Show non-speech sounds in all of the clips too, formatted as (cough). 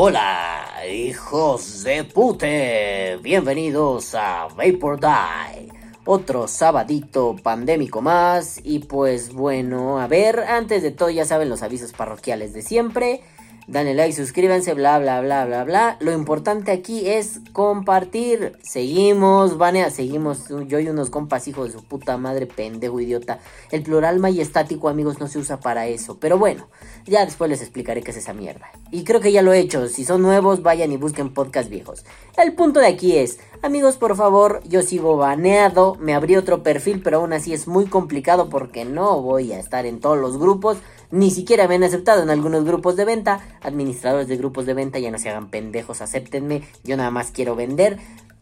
Hola, hijos de pute. Bienvenidos a Vapor Die. Otro sabadito pandémico más. Y pues bueno, a ver, antes de todo ya saben los avisos parroquiales de siempre. Dale like, suscríbanse, bla, bla, bla, bla, bla. Lo importante aquí es compartir. Seguimos, Vanea, seguimos. Yo y unos compas, hijo de su puta madre, pendejo, idiota. El plural majestático, amigos, no se usa para eso. Pero bueno, ya después les explicaré qué es esa mierda. Y creo que ya lo he hecho. Si son nuevos, vayan y busquen podcast viejos. El punto de aquí es, amigos, por favor, yo sigo baneado. Me abrí otro perfil, pero aún así es muy complicado porque no voy a estar en todos los grupos. Ni siquiera me han aceptado en algunos grupos de venta. Administradores de grupos de venta, ya no se hagan pendejos, acéptenme. Yo nada más quiero vender.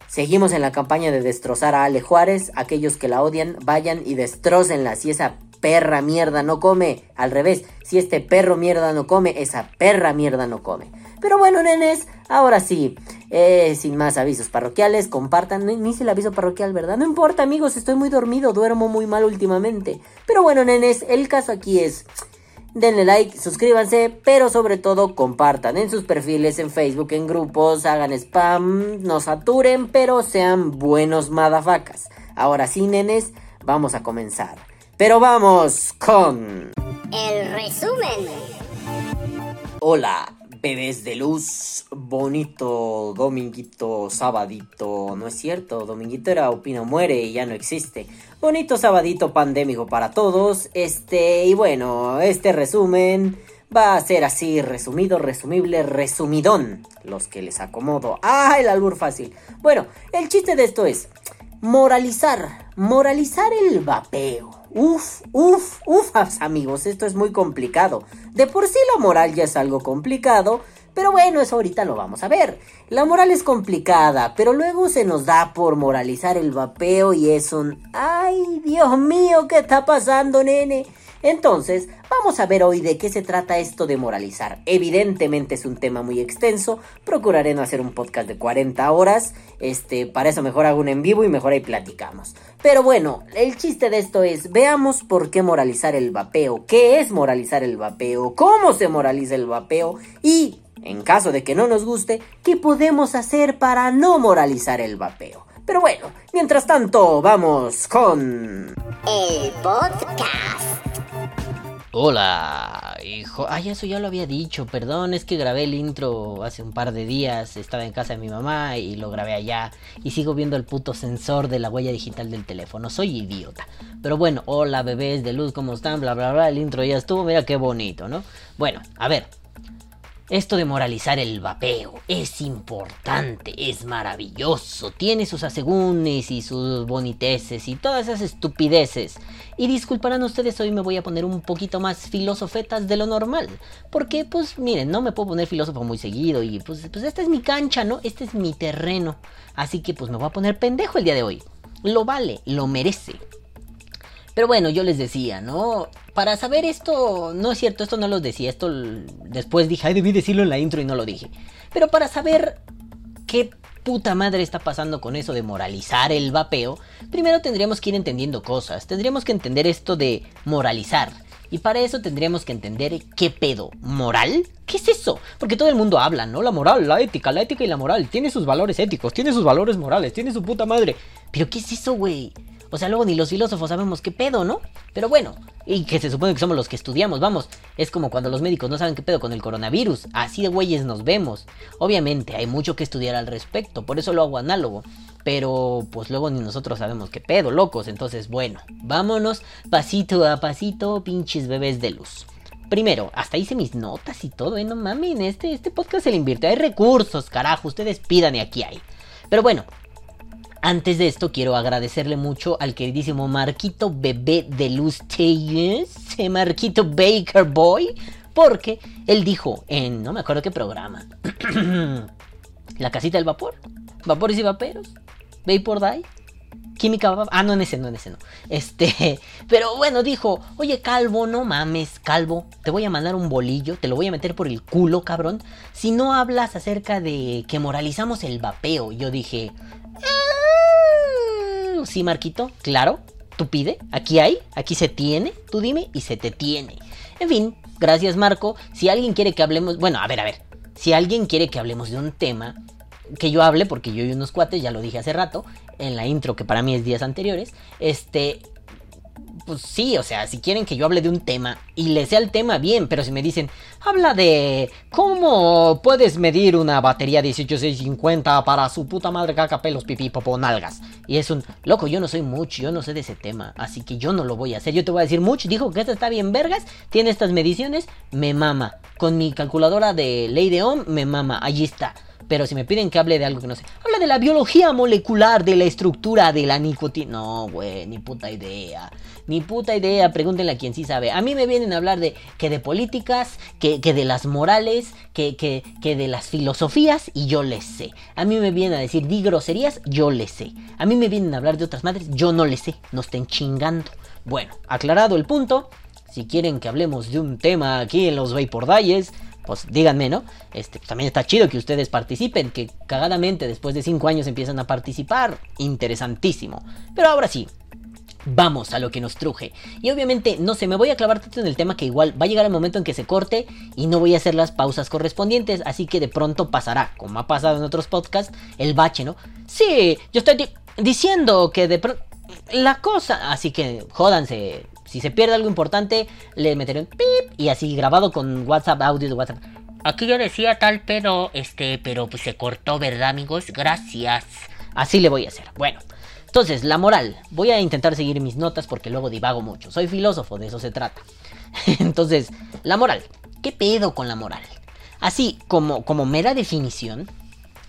Seguimos en la campaña de destrozar a Ale Juárez. Aquellos que la odian, vayan y destrocenla. Si esa perra mierda no come, al revés, si este perro mierda no come, esa perra mierda no come. Pero bueno, nenes, ahora sí, eh, sin más avisos parroquiales, compartan, ni hice el aviso parroquial, ¿verdad? No importa, amigos, estoy muy dormido, duermo muy mal últimamente. Pero bueno, nenes, el caso aquí es, denle like, suscríbanse, pero sobre todo compartan en sus perfiles, en Facebook, en grupos, hagan spam, no saturen, pero sean buenos madafacas. Ahora sí, nenes, vamos a comenzar. Pero vamos con... El resumen. Hola, bebés de luz, bonito dominguito, sabadito, no es cierto, dominguito era Opino Muere y ya no existe. Bonito sabadito pandémico para todos, este, y bueno, este resumen va a ser así, resumido, resumible, resumidón, los que les acomodo. Ah, el albur fácil. Bueno, el chiste de esto es moralizar, moralizar el vapeo. Uf, uf, uf, amigos, esto es muy complicado. De por sí la moral ya es algo complicado, pero bueno, eso ahorita lo vamos a ver. La moral es complicada, pero luego se nos da por moralizar el vapeo y es un... ¡Ay, Dios mío! ¿Qué está pasando, nene? Entonces, vamos a ver hoy de qué se trata esto de moralizar. Evidentemente es un tema muy extenso, procuraré no hacer un podcast de 40 horas, este, para eso mejor hago un en vivo y mejor ahí platicamos. Pero bueno, el chiste de esto es, veamos por qué moralizar el vapeo, qué es moralizar el vapeo, cómo se moraliza el vapeo y, en caso de que no nos guste, qué podemos hacer para no moralizar el vapeo. Pero bueno, mientras tanto, vamos con... El podcast. Hola, hijo. Ay, eso ya lo había dicho, perdón, es que grabé el intro hace un par de días, estaba en casa de mi mamá y lo grabé allá y sigo viendo el puto sensor de la huella digital del teléfono, soy idiota. Pero bueno, hola bebés de luz, ¿cómo están? Bla, bla, bla, el intro ya estuvo, mira qué bonito, ¿no? Bueno, a ver, esto de moralizar el vapeo es importante, es maravilloso, tiene sus asegúnes y sus boniteces y todas esas estupideces. Y disculparán ustedes, hoy me voy a poner un poquito más filosofetas de lo normal. Porque, pues, miren, no me puedo poner filósofo muy seguido y pues, pues esta es mi cancha, ¿no? Este es mi terreno. Así que pues me voy a poner pendejo el día de hoy. Lo vale, lo merece. Pero bueno, yo les decía, ¿no? Para saber esto, no es cierto, esto no lo decía, esto después dije, ay, debí decirlo en la intro y no lo dije. Pero para saber qué puta madre está pasando con eso de moralizar el vapeo, primero tendríamos que ir entendiendo cosas, tendríamos que entender esto de moralizar. Y para eso tendríamos que entender qué pedo, moral, ¿qué es eso? Porque todo el mundo habla, ¿no? La moral, la ética, la ética y la moral, tiene sus valores éticos, tiene sus valores morales, tiene su puta madre. Pero ¿qué es eso, güey? O sea, luego ni los filósofos sabemos qué pedo, ¿no? Pero bueno, y que se supone que somos los que estudiamos, vamos. Es como cuando los médicos no saben qué pedo con el coronavirus. Así de güeyes nos vemos. Obviamente hay mucho que estudiar al respecto, por eso lo hago análogo. Pero pues luego ni nosotros sabemos qué pedo, locos. Entonces, bueno, vámonos pasito a pasito, pinches bebés de luz. Primero, hasta hice mis notas y todo, ¿eh? No mames, este, este podcast se le invierte. Hay recursos, carajo, ustedes pidan y aquí hay. Pero bueno, antes de esto, quiero agradecerle mucho al queridísimo Marquito Bebé de Luz Telles, Marquito Baker Boy, porque él dijo en no me acuerdo qué programa, (clears throat) La casita del vapor, vapores y vaperos, Vapor Die, Química, ah, no en ese, no en ese, no. Este, (laughs) pero bueno, dijo, oye, calvo, no mames, calvo, te voy a mandar un bolillo, te lo voy a meter por el culo, cabrón, si no hablas acerca de que moralizamos el vapeo. Yo dije, sí, Marquito, claro, tú pide, aquí hay, aquí se tiene, tú dime y se te tiene. En fin, gracias Marco, si alguien quiere que hablemos, bueno, a ver, a ver, si alguien quiere que hablemos de un tema, que yo hable, porque yo y unos cuates, ya lo dije hace rato, en la intro que para mí es días anteriores, este, pues sí, o sea, si quieren que yo hable de un tema y le sea el tema bien, pero si me dicen, habla de cómo puedes medir una batería 18650 para su puta madre caca, pelos, pipí, popo, nalgas. Y es un, loco, yo no soy mucho, yo no sé de ese tema, así que yo no lo voy a hacer. Yo te voy a decir, mucho, dijo que esta está bien vergas, tiene estas mediciones, me mama. Con mi calculadora de ley de Ohm, me mama, allí está. Pero si me piden que hable de algo que no sé, habla de la biología molecular, de la estructura de la nicotina. No, güey, ni puta idea. Ni puta idea, pregúntenle a quien sí sabe. A mí me vienen a hablar de que de políticas, que, de las morales, que, que, que de las filosofías, y yo les sé. A mí me vienen a decir, di groserías, yo les sé. A mí me vienen a hablar de otras madres, yo no les sé. No estén chingando. Bueno, aclarado el punto. Si quieren que hablemos de un tema aquí en los Vapor pues díganme, ¿no? Este, también está chido que ustedes participen, que cagadamente después de 5 años empiezan a participar. Interesantísimo. Pero ahora sí, vamos a lo que nos truje. Y obviamente, no sé, me voy a clavar tanto en el tema que igual va a llegar el momento en que se corte y no voy a hacer las pausas correspondientes, así que de pronto pasará, como ha pasado en otros podcasts, el bache, ¿no? Sí, yo estoy diciendo que de pronto... La cosa, así que jódanse, si se pierde algo importante, le meteré un pip y así grabado con WhatsApp, audio de WhatsApp. Aquí yo decía tal, pero este, pero pues se cortó, ¿verdad, amigos? Gracias. Así le voy a hacer. Bueno, entonces, la moral. Voy a intentar seguir mis notas porque luego divago mucho. Soy filósofo, de eso se trata. (laughs) entonces, la moral. ¿Qué pedo con la moral? Así como, como mera definición,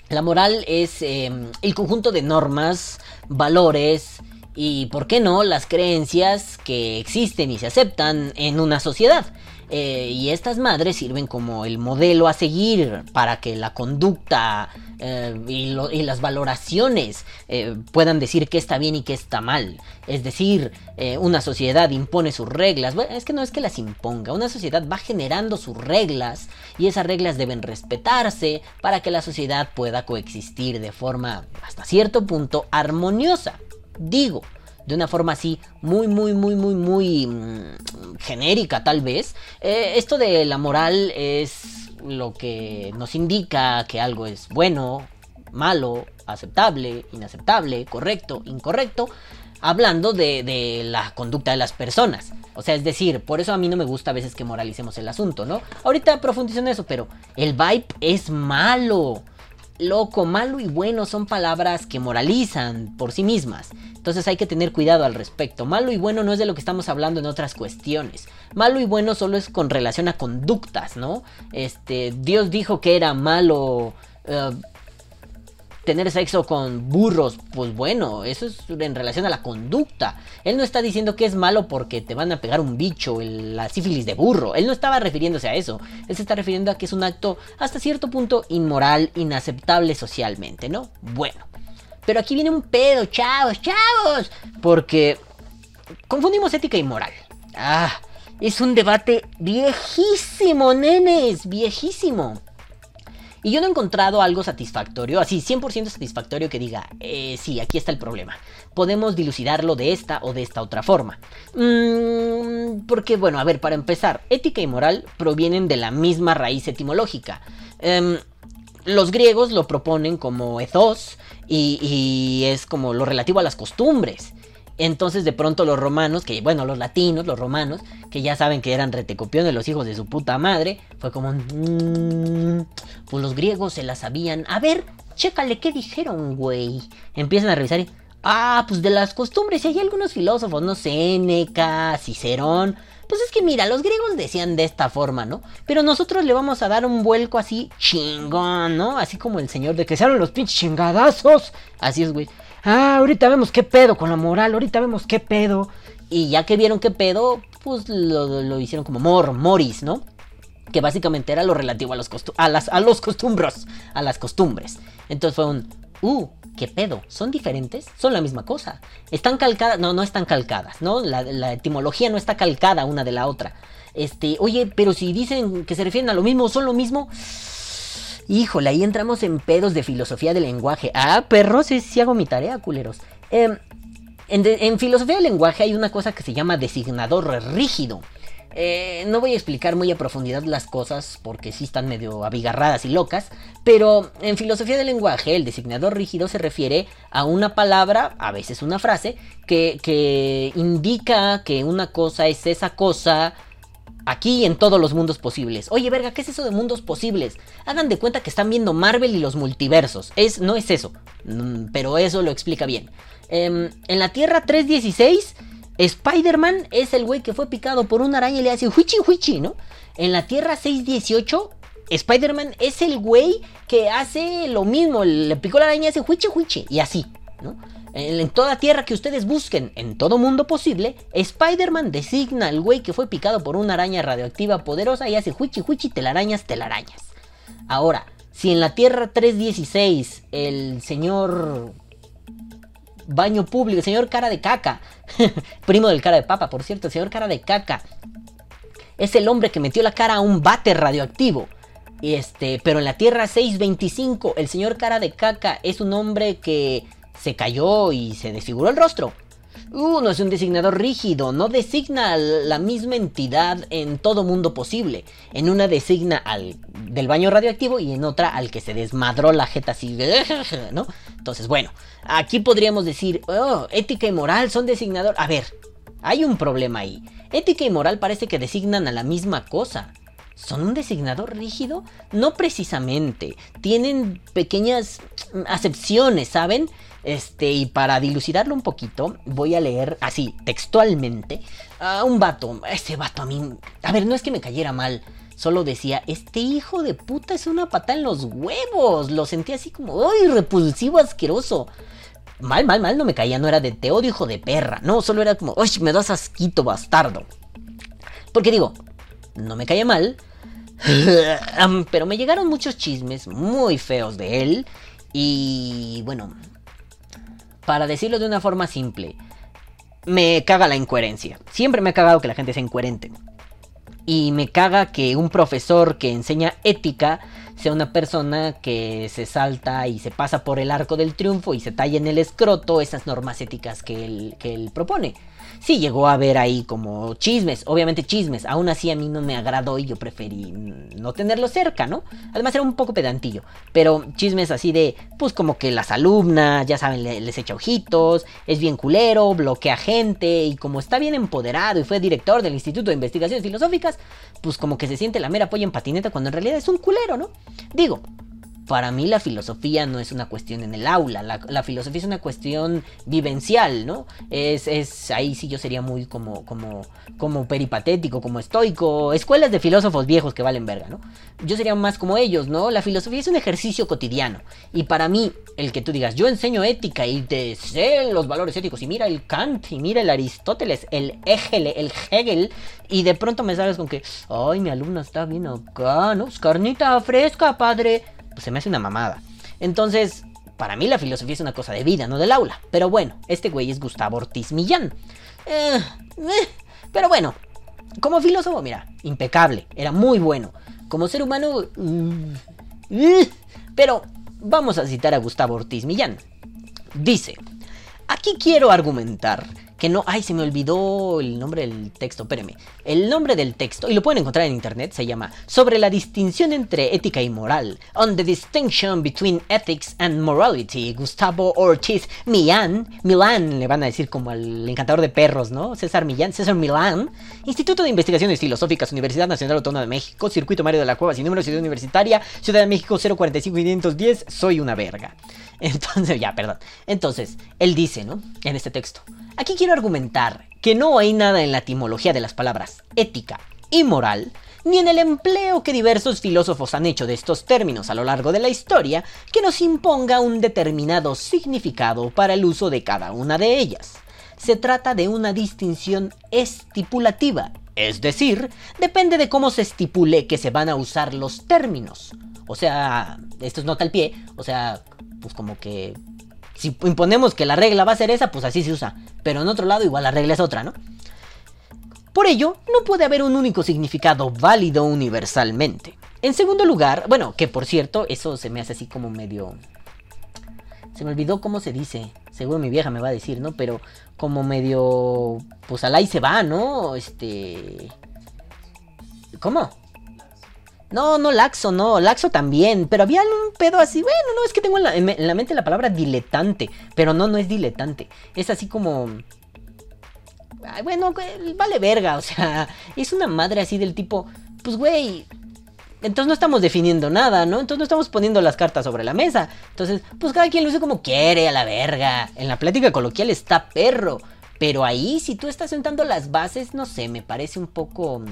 la moral es em, el conjunto de normas, valores, y, ¿por qué no?, las creencias que existen y se aceptan en una sociedad. Eh, y estas madres sirven como el modelo a seguir para que la conducta eh, y, las valoraciones eh, puedan decir qué está bien y qué está mal. Es decir, una sociedad impone sus reglas. Bueno, es que no es que las imponga, una sociedad va generando sus reglas y esas reglas deben respetarse para que la sociedad pueda coexistir de forma hasta cierto punto armoniosa digo, de una forma así muy, muy, muy, muy, muy mm, genérica tal vez, eh, esto de la moral es lo que nos indica que algo es bueno, malo, aceptable, inaceptable, correcto, incorrecto, hablando de, de, la conducta de las personas. O sea, es decir, por eso a mí no me gusta a veces que moralicemos el asunto, ¿no? Ahorita profundizo en eso, pero el vibe es malo loco, malo y bueno son palabras que moralizan por sí mismas. Entonces hay que tener cuidado al respecto. Malo y bueno no es de lo que estamos hablando en otras cuestiones. Malo y bueno solo es con relación a conductas, ¿no? Este, Dios dijo que era malo eh, tener sexo con burros, pues bueno, eso es en relación a la conducta. Él no está diciendo que es malo porque te van a pegar un bicho, la sífilis de burro. Él no estaba refiriéndose a eso. Él se está refiriendo a que es un acto hasta cierto punto inmoral, inaceptable socialmente, ¿no? Bueno. Pero aquí viene un pedo, chavos, chavos. Porque confundimos ética y moral. Ah, es un debate viejísimo, nenes, viejísimo. Y yo no he encontrado algo satisfactorio, así 100% satisfactorio que diga, eh, sí, aquí está el problema. Podemos dilucidarlo de esta o de esta otra forma. Mm, porque, bueno, a ver, para empezar, ética y moral provienen de la misma raíz etimológica. Em, los griegos lo proponen como ethos y, y es como lo relativo a las costumbres. Entonces de pronto los romanos, que bueno, los latinos, los romanos, que ya saben que eran retecopiones los hijos de su puta madre, fue como un... Mm, pues los griegos se la sabían. A ver, chécale qué dijeron, güey. Empiezan a revisar y... Ah, pues de las costumbres, y hay algunos filósofos, no Séneca, Cicerón. Pues es que mira, los griegos decían de esta forma, ¿no? Pero nosotros le vamos a dar un vuelco así chingón, ¿no? Así como el señor de que se los pinches chingadazos. Así es, güey ah, ahorita vemos qué pedo con la moral, ahorita vemos qué pedo. Y ya que vieron qué pedo, pues lo, hicieron como mor, moris, ¿no? Que básicamente era lo relativo a los, a, las, a los costumbros, a las costumbres. Entonces fue un, uh, ¿qué pedo? ¿Son diferentes? Son la misma cosa. ¿Están calcadas? No, no están calcadas, ¿no? La, etimología no está calcada una de la otra. Este, oye, pero si dicen que se refieren a lo mismo, son lo mismo. Híjole, ahí entramos en pedos de filosofía del lenguaje. Ah, perros, sí, hago mi tarea, culeros. Em, en, filosofía del lenguaje hay una cosa que se llama designador rígido. Eh, no voy a explicar muy a profundidad las cosas porque sí están medio abigarradas y locas, pero en filosofía del lenguaje el designador rígido se refiere a una palabra, a veces una frase, que, que indica que una cosa es esa cosa aquí y en todos los mundos posibles. Oye, verga, ¿qué es eso de mundos posibles? Hagan de cuenta que están viendo Marvel y los multiversos. Es, no es eso, mm, pero eso lo explica bien. Em, en la Tierra 316 Spider-Man es el güey que fue picado por una araña y le hace huichi huichi, ¿no? En la Tierra 618, Spider-Man es el güey que hace lo mismo, le picó la araña y hace huichi huichi, y así, En, toda tierra que ustedes busquen, en todo mundo posible, Spider-Man designa al güey que fue picado por una araña radioactiva poderosa y hace huichi huichi telarañas telarañas. Ahora, si en la Tierra 316 el señor baño público, el señor cara de caca, (laughs) primo del cara de papa, por cierto, el señor cara de caca, es el hombre que metió la cara a un bate radioactivo. Este, pero en la Tierra 625, el señor cara de caca es un hombre que se cayó y se desfiguró el rostro. Uh, no es un designador rígido, no designa la misma entidad en todo mundo posible. En una designa al del baño radioactivo y en otra al que se desmadró la jeta así, (laughs) ¿no? Entonces, bueno, aquí podríamos decir, oh, ética y moral son designador. A ver, hay un problema ahí. Ética y moral parece que designan a la misma cosa. ¿Son un designador rígido? No precisamente. Tienen pequeñas acepciones, ¿saben? Este, y para dilucidarlo un poquito, voy a leer así, textualmente, a un vato. Ese vato a mí. A ver, no es que me cayera mal. Solo decía, este hijo de puta es una pata en los huevos. Lo sentí así como, ¡ay, repulsivo, asqueroso! Mal, mal, mal, no me caía, no era de te hijo de perra. No, solo era como, ¡ay, me das asquito, bastardo! Porque digo, no me caía mal. (laughs) pero me llegaron muchos chismes muy feos de él. Y bueno, para decirlo de una forma simple, me caga la incoherencia. Siempre me ha cagado que la gente sea incoherente. Y me caga que un profesor que enseña ética sea una persona que se salta y se pasa por el arco del triunfo y se talla en el escroto esas normas éticas que él, que él propone sí llegó a haber ahí como chismes, obviamente chismes. Aún así a mí no me agradó y yo preferí no tenerlo cerca, ¿no? Además era un poco pedantillo. Pero chismes así de, pues como que las alumnas, ya saben, les echa ojitos, es bien culero, bloquea gente y como está bien empoderado y fue director del Instituto de Investigaciones Filosóficas, pues como que se siente la mera polla en patineta cuando en realidad es un culero, ¿no? Digo, para mí la filosofía no es una cuestión en el aula, la, filosofía es una cuestión vivencial, ¿no? Es, es, ahí sí yo sería muy como, como, como peripatético, como estoico, escuelas de filósofos viejos que valen verga, ¿no? Yo sería más como ellos, ¿no? La filosofía es un ejercicio cotidiano y para mí el que tú digas, yo enseño ética y te los valores éticos y mira el Kant y mira el Aristóteles, el Hegel, el Hegel y de pronto me sales con que, ay, mi alumna está bien acá, ¿no? carnita fresca, padre pues, se me hace una mamada. Entonces, para mí la filosofía es una cosa de vida, no del aula. Pero bueno, este güey es Gustavo Ortiz Millán. Eh, eh, pero bueno, como filósofo, mira, impecable, era muy bueno. Como ser humano... Mm, eh, pero vamos a citar a Gustavo Ortiz Millán. Dice, aquí quiero argumentar que no, ay, se me olvidó el nombre del texto, espérame. El nombre del texto, y lo pueden encontrar en internet, se llama Sobre la distinción entre ética y moral, On the Distinction Between Ethics and Morality, Gustavo Ortiz Millán, Milán, le van a decir como al encantador de perros, ¿no? César Millán, César Milán, Instituto de Investigaciones Filosóficas, Universidad Nacional Autónoma de México, Circuito Mario de la Cueva, sin número, Ciudad Universitaria, Ciudad de México 045 510, soy una verga. (laughs) Entonces, ya, perdón. Entonces, él dice, ¿no? En este texto. Aquí quiero argumentar que no hay nada en la etimología de las palabras ética y moral, ni en el empleo que diversos filósofos han hecho de estos términos a lo largo de la historia, que nos imponga un determinado significado para el uso de cada una de ellas. Se trata de una distinción estipulativa, es decir, depende de cómo se estipule que se van a usar los términos. O sea, esto es nota al pie, o sea, pues como que si imponemos que la regla va a ser esa, pues así se usa. Pero en otro lado igual la regla es otra, ¿no? Por ello, no puede haber un único significado válido universalmente. En segundo lugar, bueno, que por cierto, eso se me hace así como medio... Se me olvidó cómo se dice. Seguro mi vieja me va a decir, ¿no? Pero como medio... Pues al ahí se va, ¿no? Este... ¿Cómo? No, no laxo, no, laxo también, pero había un pedo así, bueno, no, es que tengo en la, en la mente la palabra diletante, pero no, no es diletante, es así como... Bueno, vale verga, o sea, es una madre así del tipo, pues güey, entonces no estamos definiendo nada, ¿no? Entonces no estamos poniendo las cartas sobre la mesa. Entonces, pues cada quien lo usa como quiere, a la verga. En la plática coloquial está perro. Pero ahí, si tú estás sentando las bases, no sé, me parece un poco...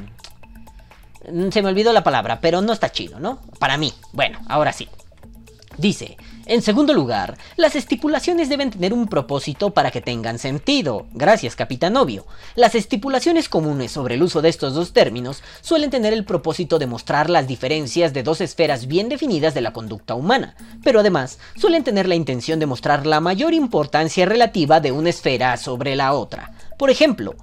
Se me olvidó la palabra, pero no está chido, ¿no? Para mí. Bueno, ahora sí. Dice, en segundo lugar, las estipulaciones deben tener un propósito para que tengan sentido. Gracias, capitán obvio. Las estipulaciones comunes sobre el uso de estos dos términos suelen tener el propósito de mostrar las diferencias de dos esferas bien definidas de la conducta humana, pero además suelen tener la intención de mostrar la mayor importancia relativa de una esfera sobre la otra. Por ejemplo,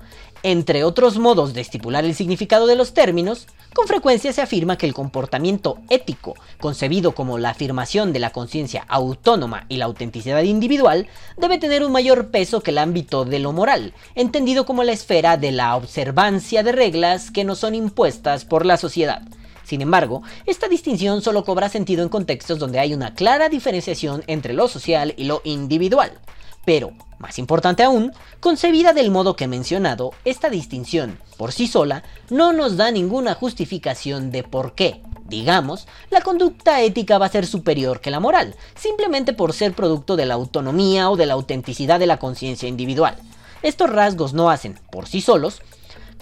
entre otros modos de estipular el significado de los términos, con frecuencia se afirma que el comportamiento ético, concebido como la afirmación de la conciencia autónoma y la autenticidad individual, debe tener un mayor peso que el ámbito de lo moral, entendido como la esfera de la observancia de reglas que nos son impuestas por la sociedad. Sin embargo, esta distinción solo cobra sentido en contextos donde hay una clara diferenciación entre lo social y lo individual. Pero, más importante aún, concebida del modo que he mencionado, esta distinción, por sí sola, no nos da ninguna justificación de por qué, digamos, la conducta ética va a ser superior que la moral, simplemente por ser producto de la autonomía o de la autenticidad de la conciencia individual. Estos rasgos no hacen, por sí solos,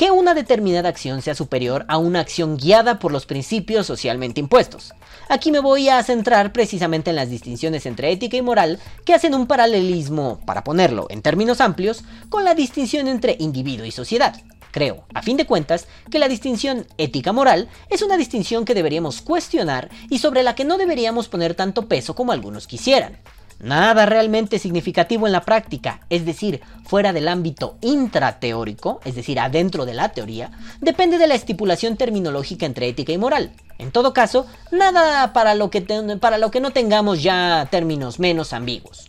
que una determinada acción sea superior a una acción guiada por los principios socialmente impuestos. Aquí me voy a centrar precisamente en las distinciones entre ética y moral que hacen un paralelismo, para ponerlo en términos amplios, con la distinción entre individuo y sociedad. Creo, a fin de cuentas, que la distinción ética-moral es una distinción que deberíamos cuestionar y sobre la que no deberíamos poner tanto peso como algunos quisieran. Nada realmente significativo en la práctica, es decir, fuera del ámbito intrateórico, es decir, adentro de la teoría, depende de la estipulación terminológica entre ética y moral. En todo caso, nada para lo que, no tengamos ya términos menos ambiguos.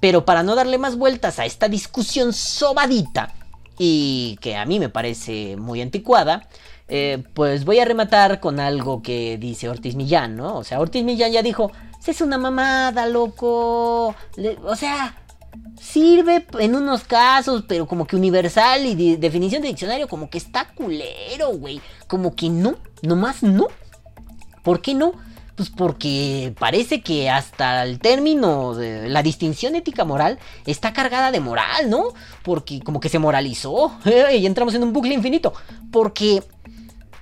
Pero para no darle más vueltas a esta discusión sobadita, y que a mí me parece muy anticuada, eh, pues voy a rematar con algo que dice Ortiz Millán, ¿no? O sea, Ortiz Millán ya dijo, es una mamada, loco. O sea, sirve en unos casos, pero como que universal y de- definición de diccionario como que está culero, güey. Como que no, nomás no. ¿Por qué no? Pues porque parece que hasta el término de la distinción ética-moral está cargada de moral, ¿no? Porque como que se moralizó (laughs) y entramos en un bucle infinito. Porque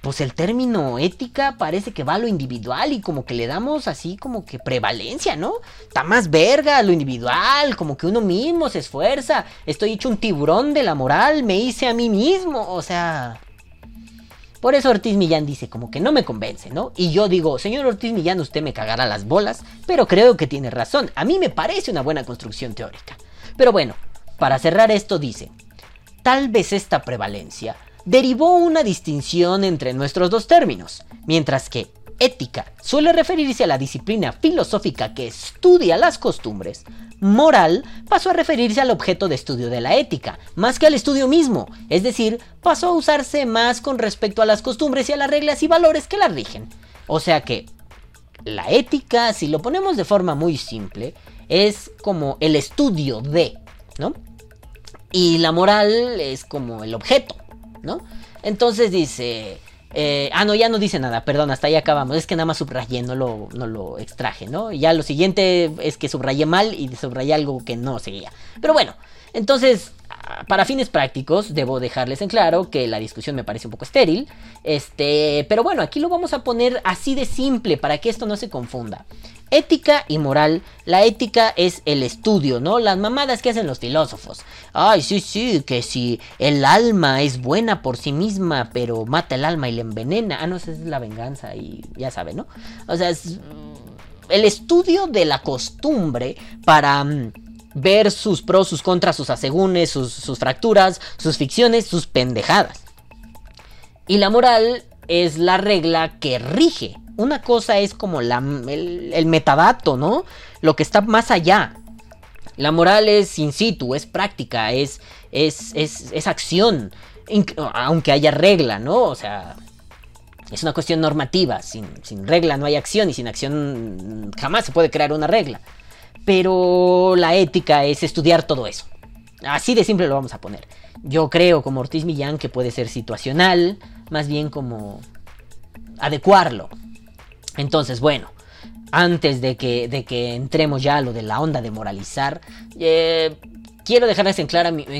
pues el término ética parece que va a lo individual y como que le damos así como que prevalencia, ¿no? Está más verga lo individual, como que uno mismo se esfuerza. Estoy hecho un tiburón de la moral, me hice a mí mismo, o sea... Por eso Ortiz Millán dice como que no me convence, ¿no? Y yo digo, señor Ortiz Millán, usted me cagará las bolas, pero creo que tiene razón. A mí me parece una buena construcción teórica. Pero bueno, para cerrar esto dice, tal vez esta prevalencia derivó una distinción entre nuestros dos términos, mientras que ética suele referirse a la disciplina filosófica que estudia las costumbres, moral pasó a referirse al objeto de estudio de la ética, más que al estudio mismo, es decir, pasó a usarse más con respecto a las costumbres y a las reglas y valores que la rigen. O sea que la ética, si lo ponemos de forma muy simple, es como el estudio de, ¿no? Y la moral es como el objeto, Entonces dice... eh, ah, no, ya no dice nada, perdón, hasta ahí acabamos. Es que nada más subrayé, no lo, extraje, ¿no? Ya lo siguiente es que subrayé mal y subrayé algo que no seguía. Pero bueno, entonces, ah, para fines prácticos, debo dejarles en claro que la discusión me parece un poco estéril. Este, pero bueno, aquí lo vamos a poner así de simple para que esto no se confunda. Ética y moral. La ética es el estudio, ¿no? Las mamadas que hacen los filósofos. Ay, sí, sí, que si el alma es buena por sí misma, pero mata el alma y le envenena. Ah, no, esa es la venganza y ya sabe, ¿no? O sea, es el estudio de la costumbre para mm, ver sus pros, sus contras, sus asegúnes, sus, sus fracturas, sus ficciones, sus pendejadas. Y la moral es la regla que rige. Una cosa es como el, el metadato, ¿no? Lo que está más allá. La moral es in situ, es práctica, es, es, es, es acción. Aunque haya regla, ¿no? O sea, Es una cuestión normativa. Sin, sin regla no hay acción y sin acción jamás se puede crear una regla. Pero la ética es estudiar todo eso. Así de simple lo vamos a poner. Yo creo como Ortiz Millán que puede ser situacional, más bien como adecuarlo. Entonces, bueno, antes de que, de que entremos ya a lo de la onda de moralizar, eh, quiero dejarles en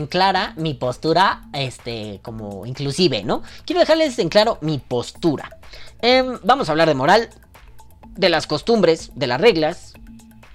clara, mi, postura, este, como inclusive, ¿no? Quiero dejarles en claro mi postura. Em, vamos a hablar de moral, de las costumbres, de las reglas,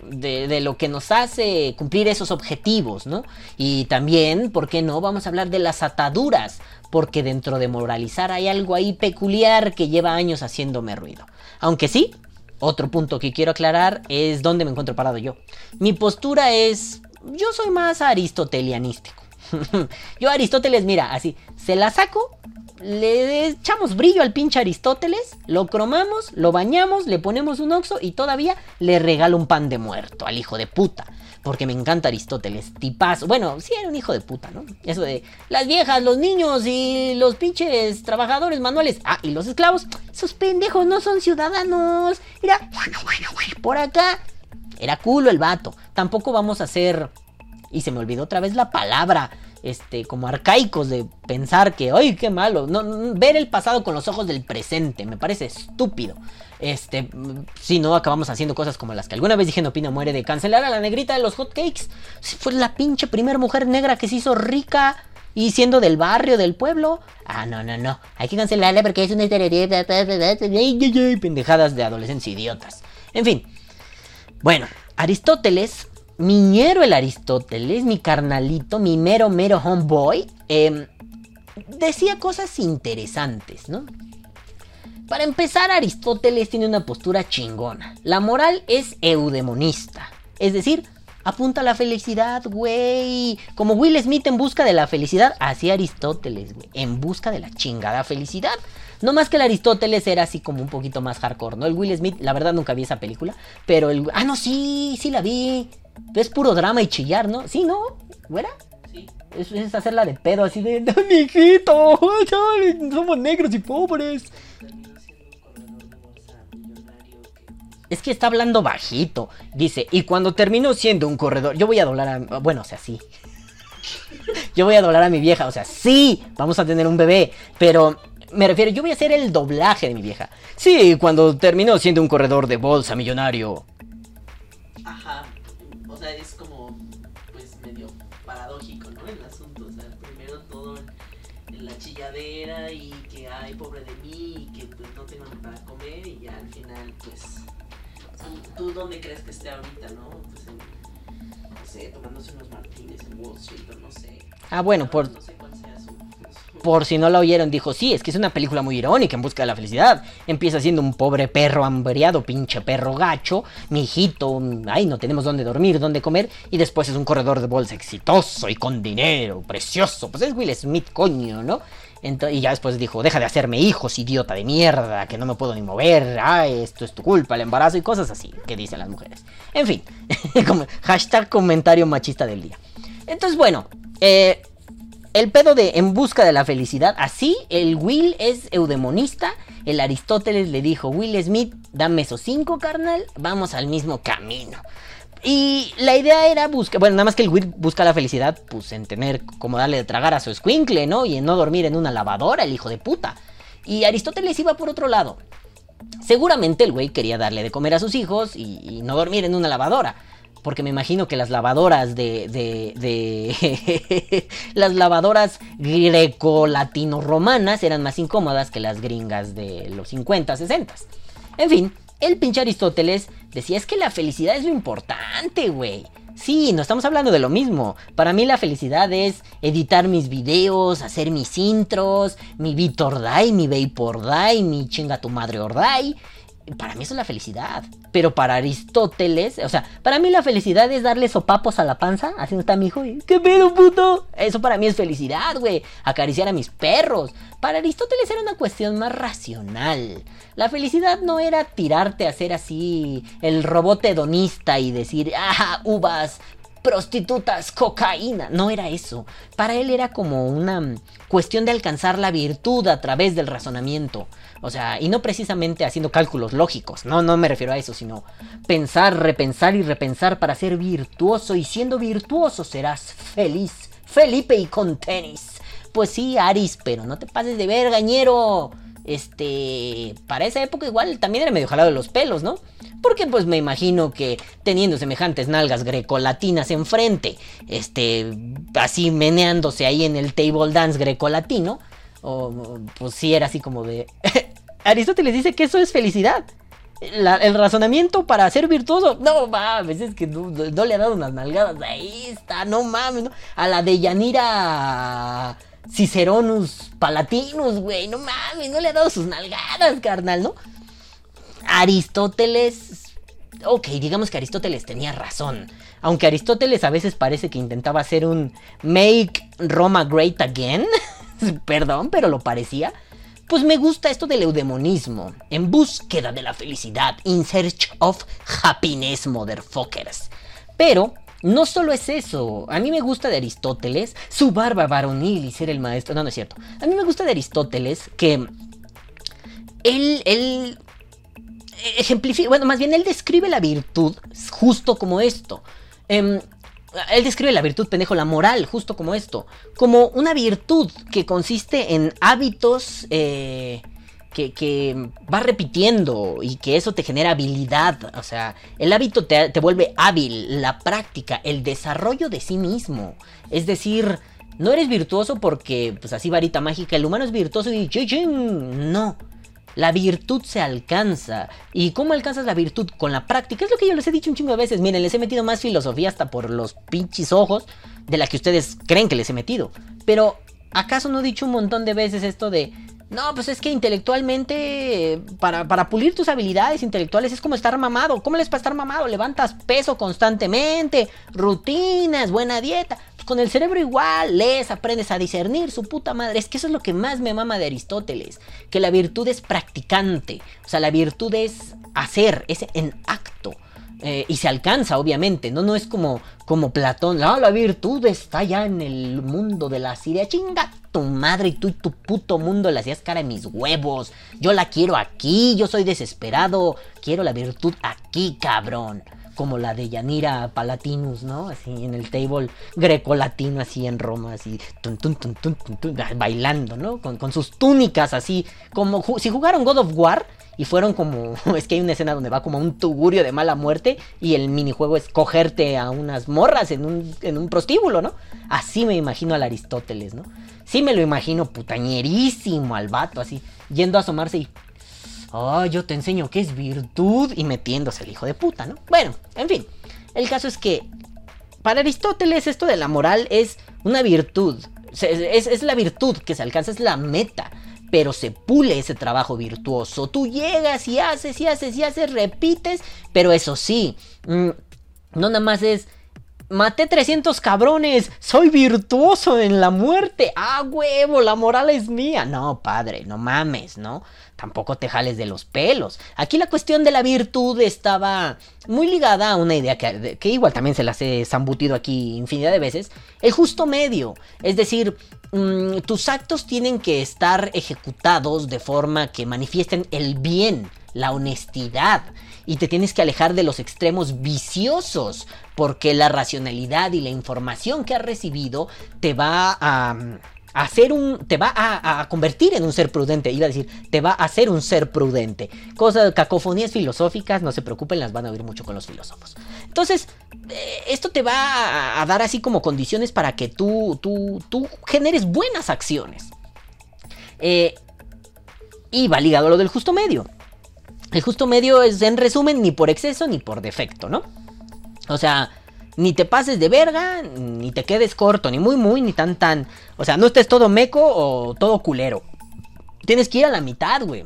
de, de, lo que nos hace cumplir esos objetivos, ¿no? Y también, ¿por qué no? Vamos a hablar de las ataduras, porque dentro de moralizar hay algo ahí peculiar que lleva años haciéndome ruido. Aunque sí, otro punto que quiero aclarar es dónde me encuentro parado yo. Mi postura es, yo soy más aristotelianístico. (laughs) yo Aristóteles, mira, así, se la saco, le echamos brillo al pinche Aristóteles, lo cromamos, lo bañamos, le ponemos un oxo y todavía le regalo un pan de muerto al hijo de puta. Porque me encanta Aristóteles, tipazo. Bueno, sí era un hijo de puta, ¿no? Eso de las viejas, los niños y los pinches trabajadores manuales. Ah, y los esclavos. Esos pendejos no son ciudadanos. Mira, por acá. Era culo el vato. Tampoco vamos a hacer... Y se me olvidó otra vez la palabra este, como arcaicos de pensar que, ¡ay, qué malo! No, ver el pasado con los ojos del presente, me parece estúpido. Este, si no, acabamos haciendo cosas como las que alguna vez dije en Opina Muere de cancelar a la negrita de los hotcakes. Fue la pinche primer mujer negra que se hizo rica y siendo del barrio, del pueblo. Ah, no, no, no. Hay que cancelarla porque es una estereotipo. Pendejadas de adolescentes idiotas. En fin. Bueno, Aristóteles Miñero el Aristóteles, mi carnalito, mi mero mero homeboy, eh, decía cosas interesantes, ¿no? Para empezar, Aristóteles tiene una postura chingona. La moral es eudemonista, es decir, apunta a la felicidad, güey. Como Will Smith en busca de la felicidad, así Aristóteles, güey, en busca de la chingada felicidad. No más que el Aristóteles era así como un poquito más hardcore, ¿no? El Will Smith, la verdad nunca vi esa película, pero el... Ah, no, sí, sí la vi. Es puro drama y chillar, ¿no? Sí, ¿no? ¿Güera? Sí. Es, es hacerla de pedo, así de... ¡Mijito! (laughs) Somos negros y pobres. Es que está hablando bajito. Dice, y cuando terminó siendo un corredor, yo voy a doblar a... Bueno, o sea, sí. (laughs) yo voy a doblar a mi vieja, o sea, sí, vamos a tener un bebé, pero me refiero, yo voy a hacer el doblaje de mi vieja. Sí, cuando terminó siendo un corredor de bolsa millonario. Ajá, ¿tú dónde crees que esté ahorita, no? Pues en, no sé, tomándose unos martines en Wall Street o no sé. Ah, bueno, por... No sé cuál sea su... Por si no la oyeron, dijo, sí, es que es una película muy irónica en busca de la felicidad. Empieza siendo un pobre perro hambriado, pinche perro gacho, mi hijito, ay, no tenemos dónde dormir, dónde comer, y después es un corredor de bolsa exitoso y con dinero, precioso. Pues es Will Smith, coño, ¿no? Y ya después dijo, deja de hacerme hijos, idiota de mierda, que no me puedo ni mover, ay, esto es tu culpa, el embarazo y cosas así, que dicen las mujeres. En fin, (laughs) hashtag comentario machista del día. Entonces, bueno, eh, el pedo de en busca de la felicidad, así el Will es eudemonista. El Aristóteles le dijo, Will Smith, dame esos cinco, carnal, vamos al mismo camino. Y la idea era buscar, bueno, nada más que el Will busca la felicidad, pues en tener como darle de tragar a su escuincle, ¿no? Y en no dormir en una lavadora, el hijo de puta. Y Aristóteles iba por otro lado. Seguramente el güey quería darle de comer a sus hijos y, y no dormir en una lavadora. Porque me imagino que las lavadoras de. de. de. (laughs) las lavadoras greco-latino-romanas eran más incómodas que las gringas de los 50, 60. En fin, el pinche Aristóteles decía: es que la felicidad es lo importante, güey. Sí, no estamos hablando de lo mismo. Para mí la felicidad es editar mis videos, hacer mis intros, mi beat or die, mi vape or die, mi chinga tu madre or die. Para mí eso es la felicidad. Pero para Aristóteles, o sea, para mí la felicidad es darle sopapos a la panza. Así no está mi hijo. y, ¿Qué pedo, puto? Eso para mí es felicidad, güey. Acariciar a mis perros. Para Aristóteles era una cuestión más racional. La felicidad no era tirarte a hacer así el robot hedonista y decir, ah, uvas, prostitutas, cocaína. No era eso. Para él era como una mm, cuestión de alcanzar la virtud a través del razonamiento. O sea, y no precisamente haciendo cálculos lógicos. No, no me refiero a eso, sino pensar, repensar y repensar para ser virtuoso. Y siendo virtuoso serás feliz. Felipe y con tenis. Pues sí, Aris, pero no te pases de ver, gañero este, para esa época igual también era medio jalado de los pelos, ¿no? Porque pues me imagino que teniendo semejantes nalgas grecolatinas enfrente, este, así meneándose ahí en el table dance grecolatino, o pues sí era así como de... (laughs) Aristóteles dice que eso es felicidad. el razonamiento para ser virtuoso. No mames, es que no, le ha dado unas nalgadas. Ahí está, no mames, ¿no? A la de Yanira Ciceronus Palatinus, güey. No mames, no le ha dado sus nalgadas, carnal, ¿no? Aristóteles. Ok, digamos que Aristóteles tenía razón. Aunque Aristóteles a veces parece que intentaba hacer un Make Roma Great Again. (laughs) Perdón, pero lo parecía. Pues me gusta esto del eudemonismo. En búsqueda de la felicidad. In search of happiness, motherfuckers. Pero no solo es eso, a mí me gusta de Aristóteles su barba varonil y ser el maestro. No, no es cierto. A mí me gusta de Aristóteles que él, él ejemplifica, bueno, más bien él describe la virtud justo como esto. Em, él describe la virtud, pendejo, la moral, justo como esto. Como una virtud que consiste en hábitos eh, que, va repitiendo y que eso te genera habilidad. O sea, el hábito te, vuelve hábil, la práctica, el desarrollo de sí mismo. Es decir, no eres virtuoso porque, pues así varita mágica, el humano es virtuoso y no. La virtud se alcanza. ¿Y cómo alcanzas la virtud? Con la práctica. Es lo que yo les he dicho un chingo de veces. Miren, les he metido más filosofía hasta por los pinches ojos de la que ustedes creen que les he metido. Pero, ¿acaso no he dicho un montón de veces esto de no, pues es que intelectualmente, para, para, pulir tus habilidades intelectuales es como estar mamado. ¿Cómo les para estar mamado? Levantas peso constantemente, rutinas, buena dieta. Pues con el cerebro igual, lees, aprendes a discernir, su puta madre. Es que eso es lo que más me mama de Aristóteles, que la virtud es practicante. O sea, la virtud es hacer, es en acto. Eh, y se alcanza, obviamente, ¿no? No es como, como Platón, ah, la virtud está ya en el mundo de la Siria. Chinga tu madre y tú y tu puto mundo le hacías cara a mis huevos. Yo la quiero aquí, yo soy desesperado. Quiero la virtud aquí, cabrón. Como la de Yanira Palatinus, ¿no? Así en el table grecolatino, así en Roma, así bailando, ¿no? Con, con sus túnicas, así como si jugaron God of War y fueron como, (laughs) es que hay una escena donde va como un tugurio de mala muerte y el minijuego es cogerte a unas morras en un, en un prostíbulo, ¿no? Así me imagino al Aristóteles, ¿no? Sí me lo imagino putañerísimo al vato, así, yendo a asomarse y... Oh, yo te enseño qué es virtud y metiéndose el hijo de puta, ¿no? Bueno, en fin, el caso es que para Aristóteles esto de la moral es una virtud, es, es la virtud que se alcanza, es la meta pero se pule ese trabajo virtuoso. Tú llegas y haces y haces y haces, repites, pero eso sí, mm, no nada más es... Maté 300 cabrones, soy virtuoso en la muerte. Ah, huevo, la moral es mía. No, padre, no mames, ¿no? Tampoco te jales de los pelos. Aquí la cuestión de la virtud estaba muy ligada a una idea que, igual también se las he zambutido aquí infinidad de veces. El justo medio. Es decir, Mm, tus actos tienen que estar ejecutados de forma que manifiesten el bien, la honestidad, y te tienes que alejar de los extremos viciosos, porque la racionalidad y la información que has recibido te va a hacer un. te va a, convertir en un ser prudente. Iba a decir, te va a hacer un ser prudente. Cosas, cacofonías filosóficas, no se preocupen, las van a oír mucho con los filósofos. Entonces, eh, esto te va a, dar así como condiciones para que tú, tú, tú generes buenas acciones. Eh, y va ligado a lo del justo medio. El justo medio es, en resumen, ni por exceso ni por defecto, ¿no? O sea, ni te pases de verga, ni te quedes corto, ni muy muy, ni tan tan. O sea, no estés todo meco o todo culero. Tienes que ir a la mitad, güey.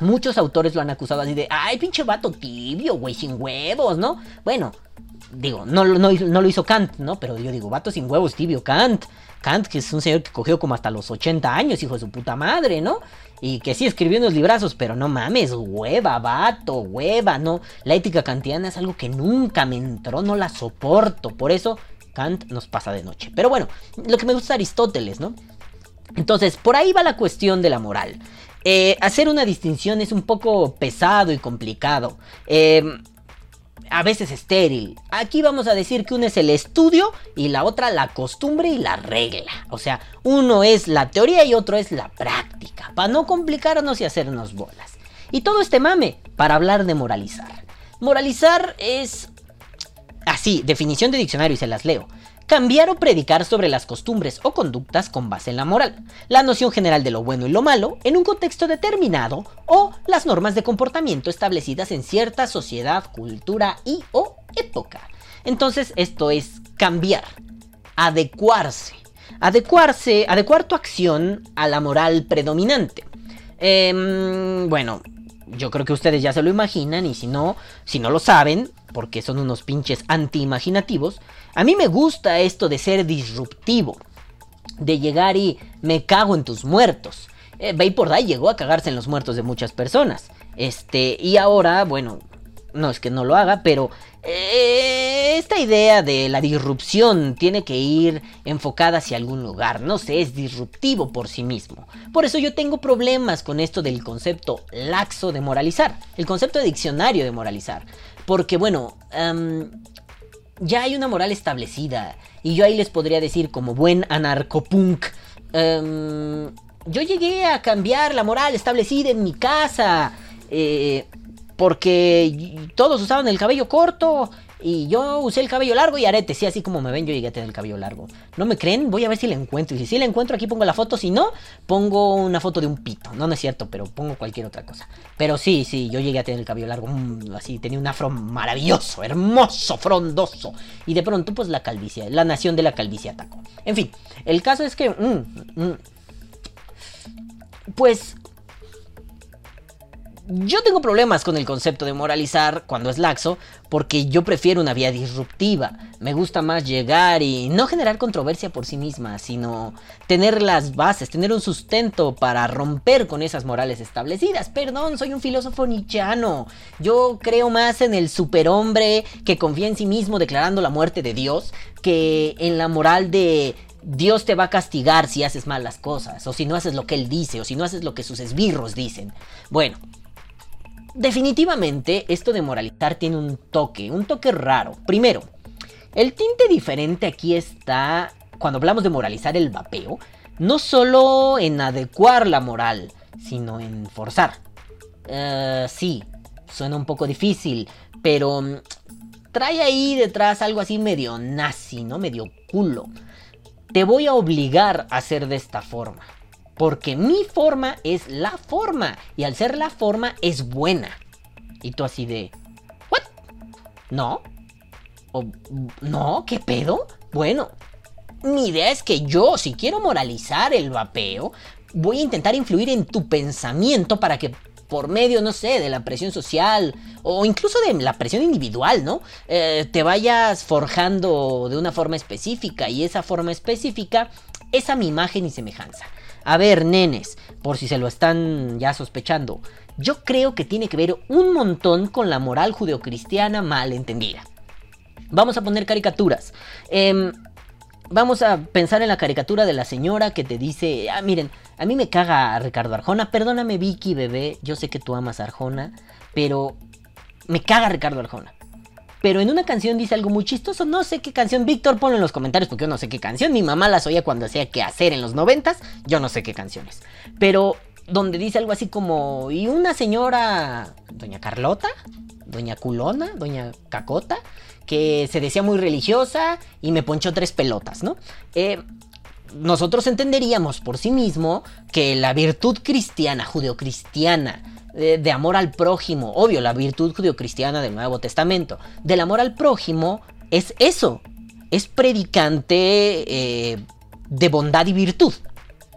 Muchos autores lo han acusado así de, ay, pinche vato tibio, güey, sin huevos, ¿no? Bueno, Digo, no, no, lo hizo Kant, ¿no? Pero yo digo, vato sin huevos, tibio, Kant. Kant, que es un señor que cogió como hasta los 80 años, hijo de su puta madre, ¿no? Y que sí escribió unos librazos, pero no mames, hueva, vato, hueva, no. La ética kantiana es algo que nunca me entró, no la soporto. Por eso Kant nos pasa de noche. Pero bueno, lo que me gusta es Aristóteles, ¿no? Entonces, por ahí va la cuestión de la moral. Eh, hacer una distinción es un poco pesado y complicado. Eh, a veces estéril. Aquí vamos a decir que uno es el estudio y la otra la costumbre y la regla. O sea, uno es la teoría y otro es la práctica. Para no complicarnos y hacernos bolas. Y todo este mame para hablar de moralizar. Moralizar es... Así, definición de diccionario y se las leo cambiar o predicar sobre las costumbres o conductas con base en la moral, la noción general de lo bueno y lo malo en un contexto determinado o las normas de comportamiento establecidas en cierta sociedad, cultura y o época. Entonces esto es cambiar, adecuarse, adecuarse, adecuar tu acción a la moral predominante. Em, bueno, yo creo que ustedes ya se lo imaginan y si no, si no lo saben, porque son unos pinches anti-imaginativos, a mí me gusta esto de ser disruptivo, de llegar y me cago en tus muertos. Eh, por Day llegó a cagarse en los muertos de muchas personas. Este, y ahora, bueno, no es que no lo haga, pero eh, esta idea de la disrupción tiene que ir enfocada hacia algún lugar, no sé, es disruptivo por sí mismo. Por eso yo tengo problemas con esto del concepto laxo de moralizar, el concepto de diccionario de moralizar. Porque bueno, ya hay una moral establecida. Y yo ahí les podría decir, como buen anarcopunk, yo llegué a cambiar la moral establecida en mi casa. Eh, porque todos usaban el cabello corto y yo usé el cabello largo y aretes. Sí, así como me ven, yo llegué a tener el cabello largo. ¿No me creen? Voy a ver si la encuentro. Y si sí la encuentro, aquí pongo la foto. Si no, pongo una foto de un pito. No, no es cierto, pero pongo cualquier otra cosa. Pero sí, sí, yo llegué a tener el cabello largo. Mm, así, tenía un afro maravilloso, hermoso, frondoso. Y de pronto, pues la calvicie, la nación de la calvicie atacó. En fin, el caso es que... Mm, mm, pues yo tengo problemas con el concepto de moralizar cuando es laxo, porque yo prefiero una vía disruptiva. Me gusta más llegar y no generar controversia por sí misma, sino tener las bases, tener un sustento para romper con esas morales establecidas. Perdón, soy un filósofo nichano. Yo creo más en el superhombre que confía en sí mismo declarando la muerte de Dios que en la moral de Dios te va a castigar si haces mal las cosas, o si no haces lo que Él dice, o si no haces lo que sus esbirros dicen. Bueno, Definitivamente esto de moralizar tiene un toque, un toque raro. Primero, el tinte diferente aquí está cuando hablamos de moralizar el vapeo, no solo en adecuar la moral, sino en forzar. Uh, sí, suena un poco difícil, pero mm, trae ahí detrás algo así medio nazi, ¿no? Medio culo. Te voy a obligar a hacer de esta forma. Porque mi forma es la forma. Y al ser la forma es buena. Y tú así de... ¿What? ¿No? ¿O, ¿No? ¿Qué pedo? Bueno, mi idea es que yo, si quiero moralizar el vapeo, voy a intentar influir en tu pensamiento para que por medio, no sé, de la presión social o incluso de la presión individual, ¿no? Eh, te vayas forjando de una forma específica y esa forma específica es a mi imagen y semejanza. A ver, nenes, por si se lo están ya sospechando, yo creo que tiene que ver un montón con la moral judeocristiana mal entendida. Vamos a poner caricaturas. Em, vamos a pensar en la caricatura de la señora que te dice, ah, miren, a mí me caga Ricardo Arjona, perdóname Vicky, bebé, yo sé que tú amas a Arjona, pero me caga Ricardo Arjona pero en una canción dice algo muy chistoso. No sé qué canción. Víctor, ponlo en los comentarios porque yo no sé qué canción. Mi mamá las oía cuando hacía que hacer en los noventas. Yo no sé qué canciones. Pero donde dice algo así como. Y una señora. Doña Carlota. Doña Culona. Doña Cacota. Que se decía muy religiosa. Y me ponchó tres pelotas, ¿no? Eh, nosotros entenderíamos por sí mismo que la virtud cristiana, judeocristiana, de, amor al prójimo, obvio, la virtud judio-cristiana del Nuevo Testamento, del amor al prójimo es eso, es predicante eh, de bondad y virtud,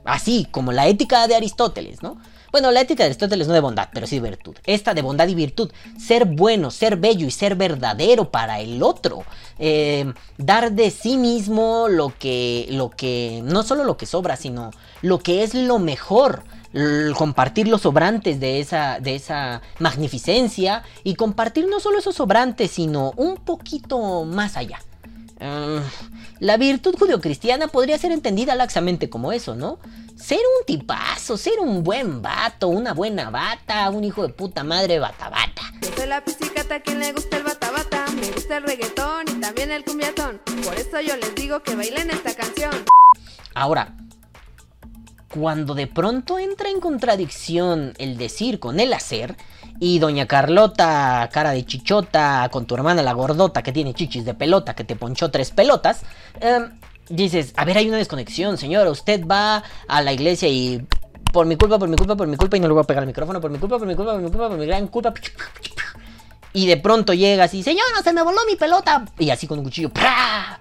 así como la ética de Aristóteles, ¿no? Bueno, la ética de Aristóteles no de bondad, pero sí de virtud. Esta de bondad y virtud. Ser bueno, ser bello y ser verdadero para el otro. Eh, dar de sí mismo lo que, lo que, no solo lo que sobra, sino lo que es lo mejor. L- compartir los sobrantes de esa, de esa magnificencia y compartir no solo esos sobrantes, sino un poquito más allá. Ah, la virtud judeocristiana podría ser entendida laxamente como eso, ¿no? Ser un tipazo, ser un buen vato, una buena bata, un hijo de puta madre bata bata. Yo soy la piscicata a quien le gusta el bata bata. Me gusta el reggaetón y también el cumbiatón. Por eso yo les digo que bailen esta canción. Ahora, cuando de pronto entra en contradicción el decir con el hacer, y doña Carlota, cara de chichota, con tu hermana la gordota que tiene chichis de pelota, que te ponchó tres pelotas, em, dices, a ver, hay una desconexión, señora, usted va a la iglesia y por mi culpa, por mi culpa, por mi culpa, y no le voy a pegar el micrófono, por mi culpa, por mi culpa, por mi culpa, por mi gran culpa. Y de pronto llegas y, señora, se me voló mi pelota. Y así con un cuchillo, ¡pra!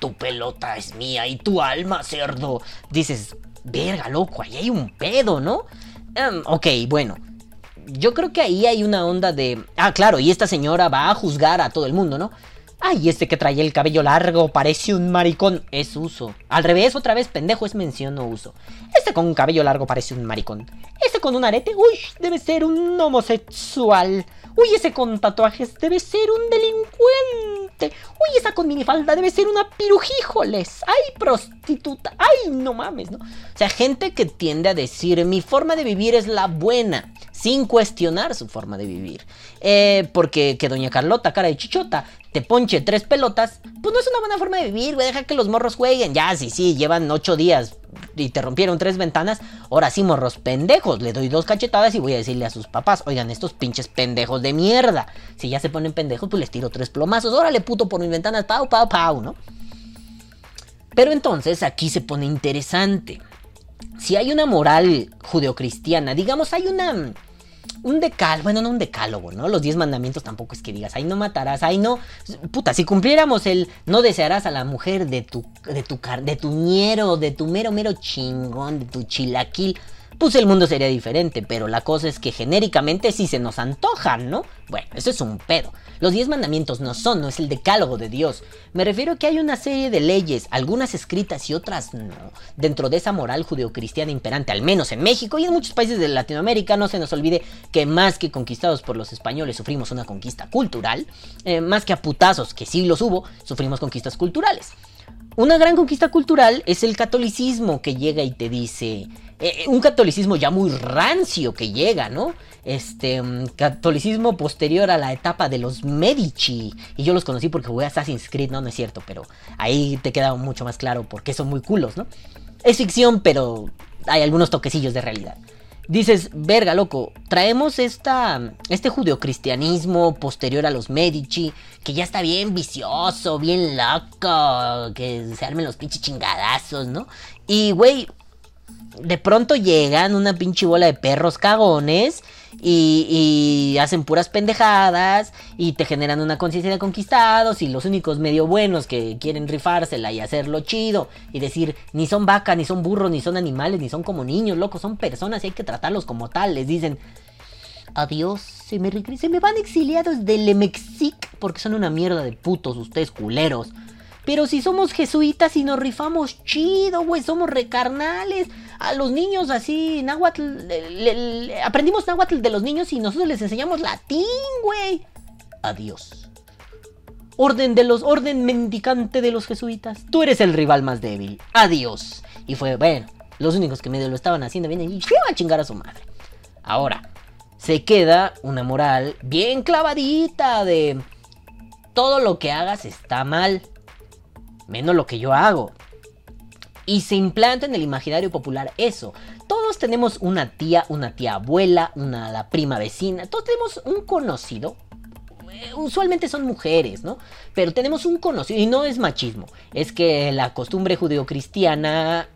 Tu pelota es mía y tu alma, cerdo. Dices, verga, loco, ahí hay un pedo, ¿no? Em, ok, bueno. Yo creo que ahí hay una onda de... Ah, claro, y esta señora va a juzgar a todo el mundo, ¿no? Ay, este que trae el cabello largo parece un maricón. Es uso. Al revés, otra vez, pendejo es mención, no uso. Este con un cabello largo parece un maricón. Este con un arete, uy, debe ser un homosexual. Uy, ese con tatuajes debe ser un delincuente. Uy, esa con minifalda debe ser una pirujíjoles. Ay, prostituta. Ay, no mames, ¿no? O sea, gente que tiende a decir, mi forma de vivir es la buena, sin cuestionar su forma de vivir. Eh, porque que doña Carlota, cara de chichota, te ponche tres pelotas, pues no es una buena forma de vivir, güey. Deja que los morros jueguen. Ya, sí, sí, llevan ocho días y te rompieron tres ventanas. Ahora sí, morros pendejos. Le doy dos cachetadas y voy a decirle a sus papás: Oigan, estos pinches pendejos de mierda. Si ya se ponen pendejos, pues les tiro tres plomazos. Órale, puto, por mis ventanas. Pau, pau, pau, ¿no? Pero entonces aquí se pone interesante. Si hay una moral judeocristiana, digamos, hay una un decálogo, bueno, no un decálogo, ¿no? Los diez mandamientos tampoco es que digas, ay, no matarás, ay, no. Puta, si cumpliéramos el no desearás a la mujer de tu, de tu, de tu ñero, de tu mero, mero chingón, de tu chilaquil, pues el mundo sería diferente, pero la cosa es que genéricamente sí se nos antojan, ¿no? Bueno, eso es un pedo. Los diez mandamientos no son, no es el decálogo de Dios. Me refiero a que hay una serie de leyes, algunas escritas y otras no, dentro de esa moral judeocristiana imperante, al menos en México y en muchos países de Latinoamérica. No se nos olvide que más que conquistados por los españoles sufrimos una conquista cultural, eh, más que a putazos, que sí los hubo, sufrimos conquistas culturales. Una gran conquista cultural es el catolicismo que llega y te dice, eh, un catolicismo ya muy rancio que llega, ¿no? Este mm, catolicismo posterior a la etapa de los Medici. Y yo los conocí porque jugué Assassin's Creed, no, no es cierto, pero ahí te queda mucho más claro porque son muy culos, ¿no? Es ficción, pero hay algunos toquecillos de realidad. Dices, verga, loco, traemos esta, este judeocristianismo posterior a los Medici, que ya está bien vicioso, bien loco, que se armen los pinches chingadazos, ¿no? Y, güey, de pronto llegan una pinche bola de perros cagones y, hacen puras pendejadas y te generan una conciencia de conquistados y los únicos medio buenos que quieren rifársela y hacerlo chido y decir ni son vacas, ni son burros, ni son animales, ni son como niños, locos, son personas y hay que tratarlos como tal. Les dicen, adiós, se me, se me van exiliados del Mexic porque son una mierda de putos ustedes culeros. Pero si somos jesuitas y nos rifamos chido, güey, somos recarnales. A los niños así, náhuatl, aprendimos náhuatl de los niños y nosotros les enseñamos latín, güey. Adiós. Orden de los, orden mendicante de los jesuitas. Tú eres el rival más débil. Adiós. Y fue, bueno, los únicos que medio lo estaban haciendo bien y se iban a chingar a su madre. Ahora, se queda una moral bien clavadita de todo lo que hagas está mal, menos lo que yo hago. Y se implanta en el imaginario popular eso. Todos tenemos una tía, una tía abuela, una la prima vecina, todos tenemos un conocido. Usualmente son mujeres, ¿no? Pero tenemos un conocido, y no es machismo, es que la costumbre judeocristiana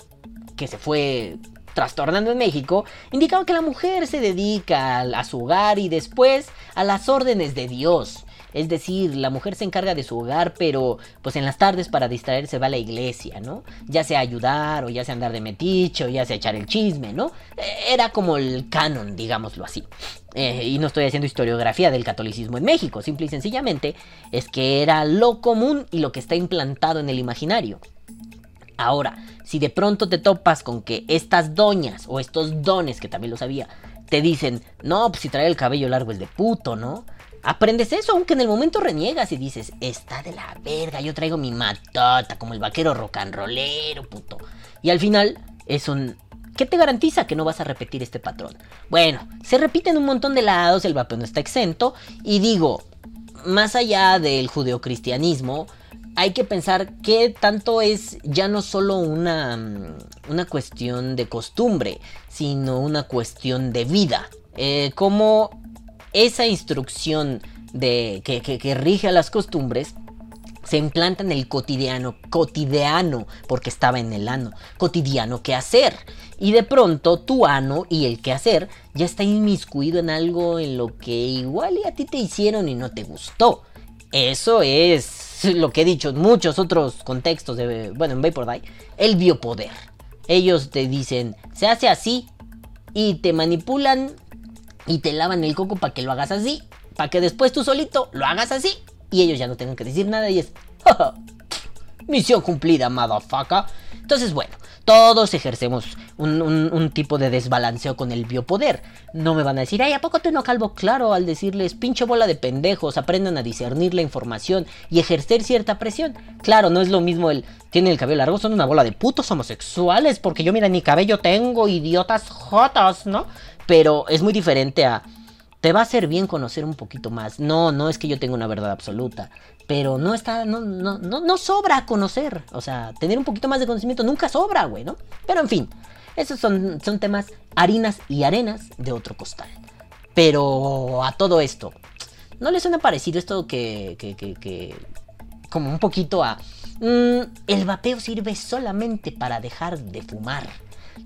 que se fue trastornando en México, indicaba que la mujer se dedica a, su hogar y después a las órdenes de Dios. Es decir, la mujer se encarga de su hogar, pero pues en las tardes para distraerse va a la iglesia, ¿no? Ya sea ayudar, o ya sea andar de metiche, o ya sea echar el chisme, ¿no? Eh, Era como el canon, digámoslo así. Eh, y no estoy haciendo historiografía del catolicismo en México, simple y sencillamente es que era lo común y lo que está implantado en el imaginario. Ahora, si de pronto te topas con que estas doñas o estos dones, que también lo sabía, te dicen, no, pues si trae el cabello largo es de puto, ¿no? Aprendes eso, aunque en el momento reniegas y dices, está de la verga, yo traigo mi matota, como el vaquero rock and rollero, puto. Y al final es un... ¿Qué te garantiza que no vas a repetir este patrón? Bueno, se repite en un montón de lados, el vapeo no está exento, y digo, más allá del judeocristianismo, hay que pensar que tanto es ya no solo una, mm, una cuestión de costumbre, sino una cuestión de vida. Eh, como esa instrucción de, que, rige a las costumbres se implanta en el cotidiano, cotidiano, porque estaba en el ano, cotidiano que hacer. Y de pronto tu ano y el que hacer ya está inmiscuido en algo en lo que igual y a ti te hicieron y no te gustó. Eso es lo que he dicho en muchos otros contextos de, bueno, en Vapor Die, el biopoder. Ellos te dicen, se hace así y te manipulan y te lavan el coco para que lo hagas así, para que después tú solito lo hagas así y ellos ya no tengan que decir nada y es misión cumplida, motherfucker. Entonces, bueno, todos ejercemos un, tipo de desbalanceo con el biopoder. No me van a decir, ay, ¿a poco tú no calvo? Claro, al decirles, pinche bola de pendejos, aprendan a discernir la información y ejercer cierta presión. Claro, no es lo mismo el, tiene el cabello largo, son una bola de putos homosexuales, porque yo, mira, ni cabello tengo, idiotas jotas, ¿no? Pero es muy diferente a, te va a hacer bien conocer un poquito más. No, no es que yo tenga una verdad absoluta. Pero no está, no, no, no, no sobra conocer. O sea, tener un poquito más de conocimiento nunca sobra, güey, ¿no? Pero en fin, esos son, son temas harinas y arenas de otro costal. Pero a todo esto, ¿no les suena parecido esto que, que, que, que- como un poquito a... mm, el vapeo sirve solamente para dejar de fumar.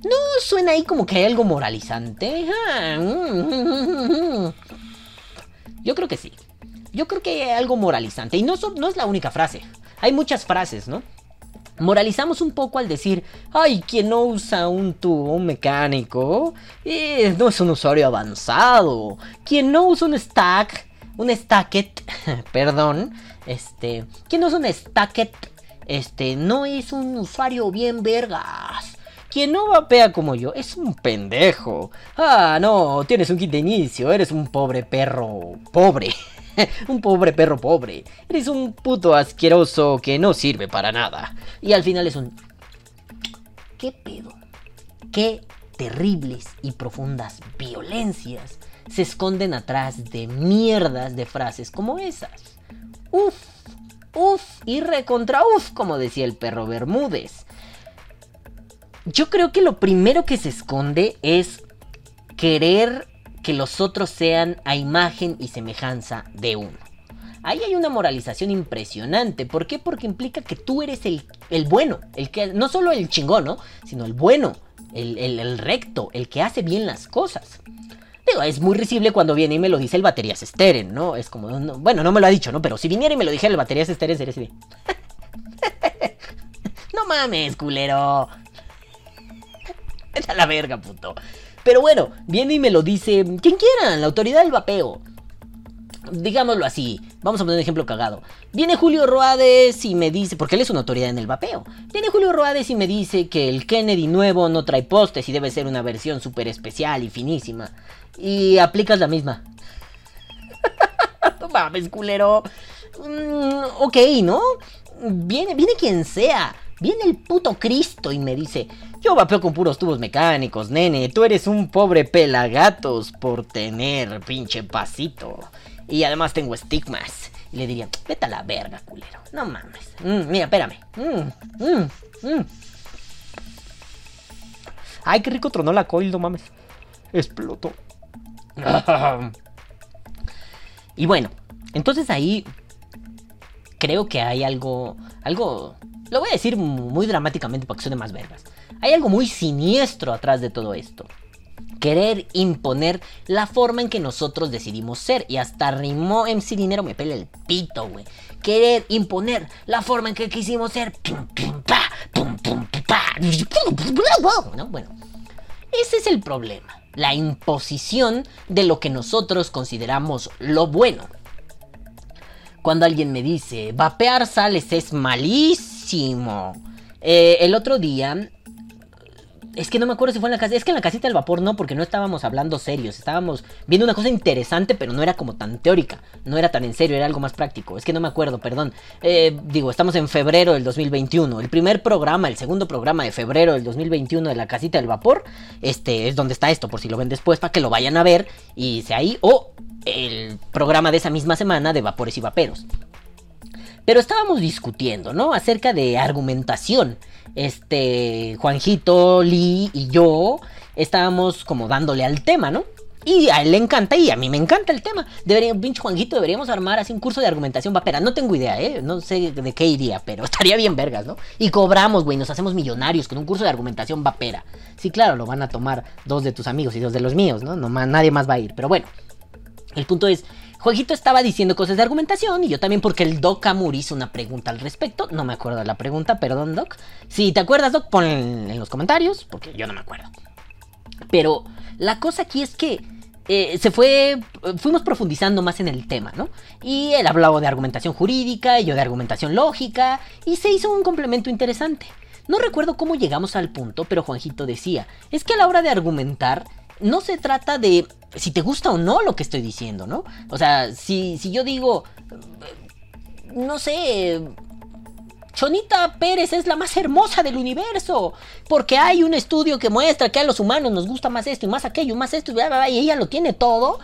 ¿No suena ahí como que hay algo moralizante? (laughs) Yo creo que sí. Yo creo que hay algo moralizante. Y no es la única frase. Hay muchas frases, ¿no? Moralizamos un poco al decir, ay, quien no usa un tubo un mecánico eh, no es un usuario avanzado. Quien no usa un stack, un stacket, (laughs) perdón, este, quien no usa un stacket, este, no es un usuario bien vergas. Quien no vapea como yo es un pendejo. Ah, no, tienes un kit de inicio, eres un pobre perro pobre. (laughs) un pobre perro pobre. Eres un puto asqueroso que no sirve para nada. Y al final es un... ¿Qué pedo? ¿Qué terribles y profundas violencias se esconden atrás de mierdas de frases como esas? Uf, uf y recontra uf, como decía el perro Bermúdez. Yo creo que lo primero que se esconde es querer que los otros sean a imagen y semejanza de uno. Ahí hay una moralización impresionante. ¿Por qué? Porque implica que tú eres el, el bueno, el que no solo el chingón, ¿no? Sino el bueno, el, el- recto, el que hace bien las cosas. Digo, es muy risible cuando viene y me lo dice el baterías Steren, ¿no? Es como, no- bueno, no me lo ha dicho, ¿no? Pero si viniera y me lo dijera el baterías Steren, sería así de... (laughs) no mames, culero. (laughs) A la verga, puto. Pero bueno, viene y me lo dice quien quiera, la autoridad del vapeo. Digámoslo así, vamos a poner un ejemplo cagado. Viene Julio Roades y me dice, porque él es una autoridad en el vapeo. Viene Julio Roades y me dice que el Kennedy nuevo no trae postes y debe ser una versión súper especial y finísima. Y aplicas la misma. (laughs) no mames, culero. Mm, ok, ¿no? Viene, viene quien sea. Viene el puto Cristo y me dice, yo vapeo con puros tubos mecánicos, nene. Tú eres un pobre pelagatos por tener pinche pasito. Y además tengo estigmas. Y le diría, vete a la verga, culero. No mames. Mm, mira, espérame. Mm, mm, mm. Ay, qué rico tronó la coil, no mames. Explotó. y bueno, entonces ahí creo que hay algo, algo, lo voy a decir muy dramáticamente para que suene más vergas. Hay algo muy siniestro atrás de todo esto. Querer imponer la forma en que nosotros decidimos ser. Y hasta rimó MC Dinero me pela el pito, güey. Querer imponer la forma en que quisimos ser. ¿No? Bueno, ese es el problema. La imposición de lo que nosotros consideramos lo bueno. Cuando alguien me dice, vapear sales es malísimo. Eh, el otro día es que no me acuerdo si fue en la casa. Es que en la casita del vapor no, porque no estábamos hablando serios. Estábamos viendo una cosa interesante, pero no era como tan teórica. No era tan en serio, era algo más práctico. Es que no me acuerdo, perdón. Eh, digo, estamos en febrero del 2021. El primer programa, el segundo programa de febrero del 2021 de la casita del vapor, este es donde está esto, por si lo ven después, para que lo vayan a ver y sea ahí. O el programa de esa misma semana de vapores y vaperos. Pero estábamos discutiendo, ¿no? Acerca de argumentación este, Juanjito, Lee y yo estábamos como dándole al tema, ¿no? Y a él le encanta y a mí me encanta el tema. Debería, pinche Juanjito, deberíamos armar así un curso de argumentación vapera. No tengo idea, ¿eh? No sé de qué iría, pero (laughs) estaría bien vergas, ¿no? Y cobramos, güey, nos hacemos millonarios con un curso de argumentación vapera. Sí, claro, lo van a tomar dos de tus amigos y dos de los míos, ¿no? no nadie más va a ir. Pero bueno, el punto es, Jueguito estaba diciendo cosas de argumentación y yo también porque el Doc Amur hizo una pregunta al respecto. No me acuerdo de la pregunta, perdón Doc. Si te acuerdas Doc, pon en, los comentarios porque yo no me acuerdo. Pero la cosa aquí es que eh, se fue, fuimos profundizando más en el tema, ¿no? Y él hablaba de argumentación jurídica y yo de argumentación lógica y se hizo un complemento interesante. No recuerdo cómo llegamos al punto, pero Juanjito decía, es que a la hora de argumentar no se trata de si te gusta o no lo que estoy diciendo, ¿no? O sea, si, si yo digo, no sé, Chonita Pérez es la más hermosa del universo, porque hay un estudio que muestra que a los humanos nos gusta más esto y más aquello, más esto, y ella lo tiene todo.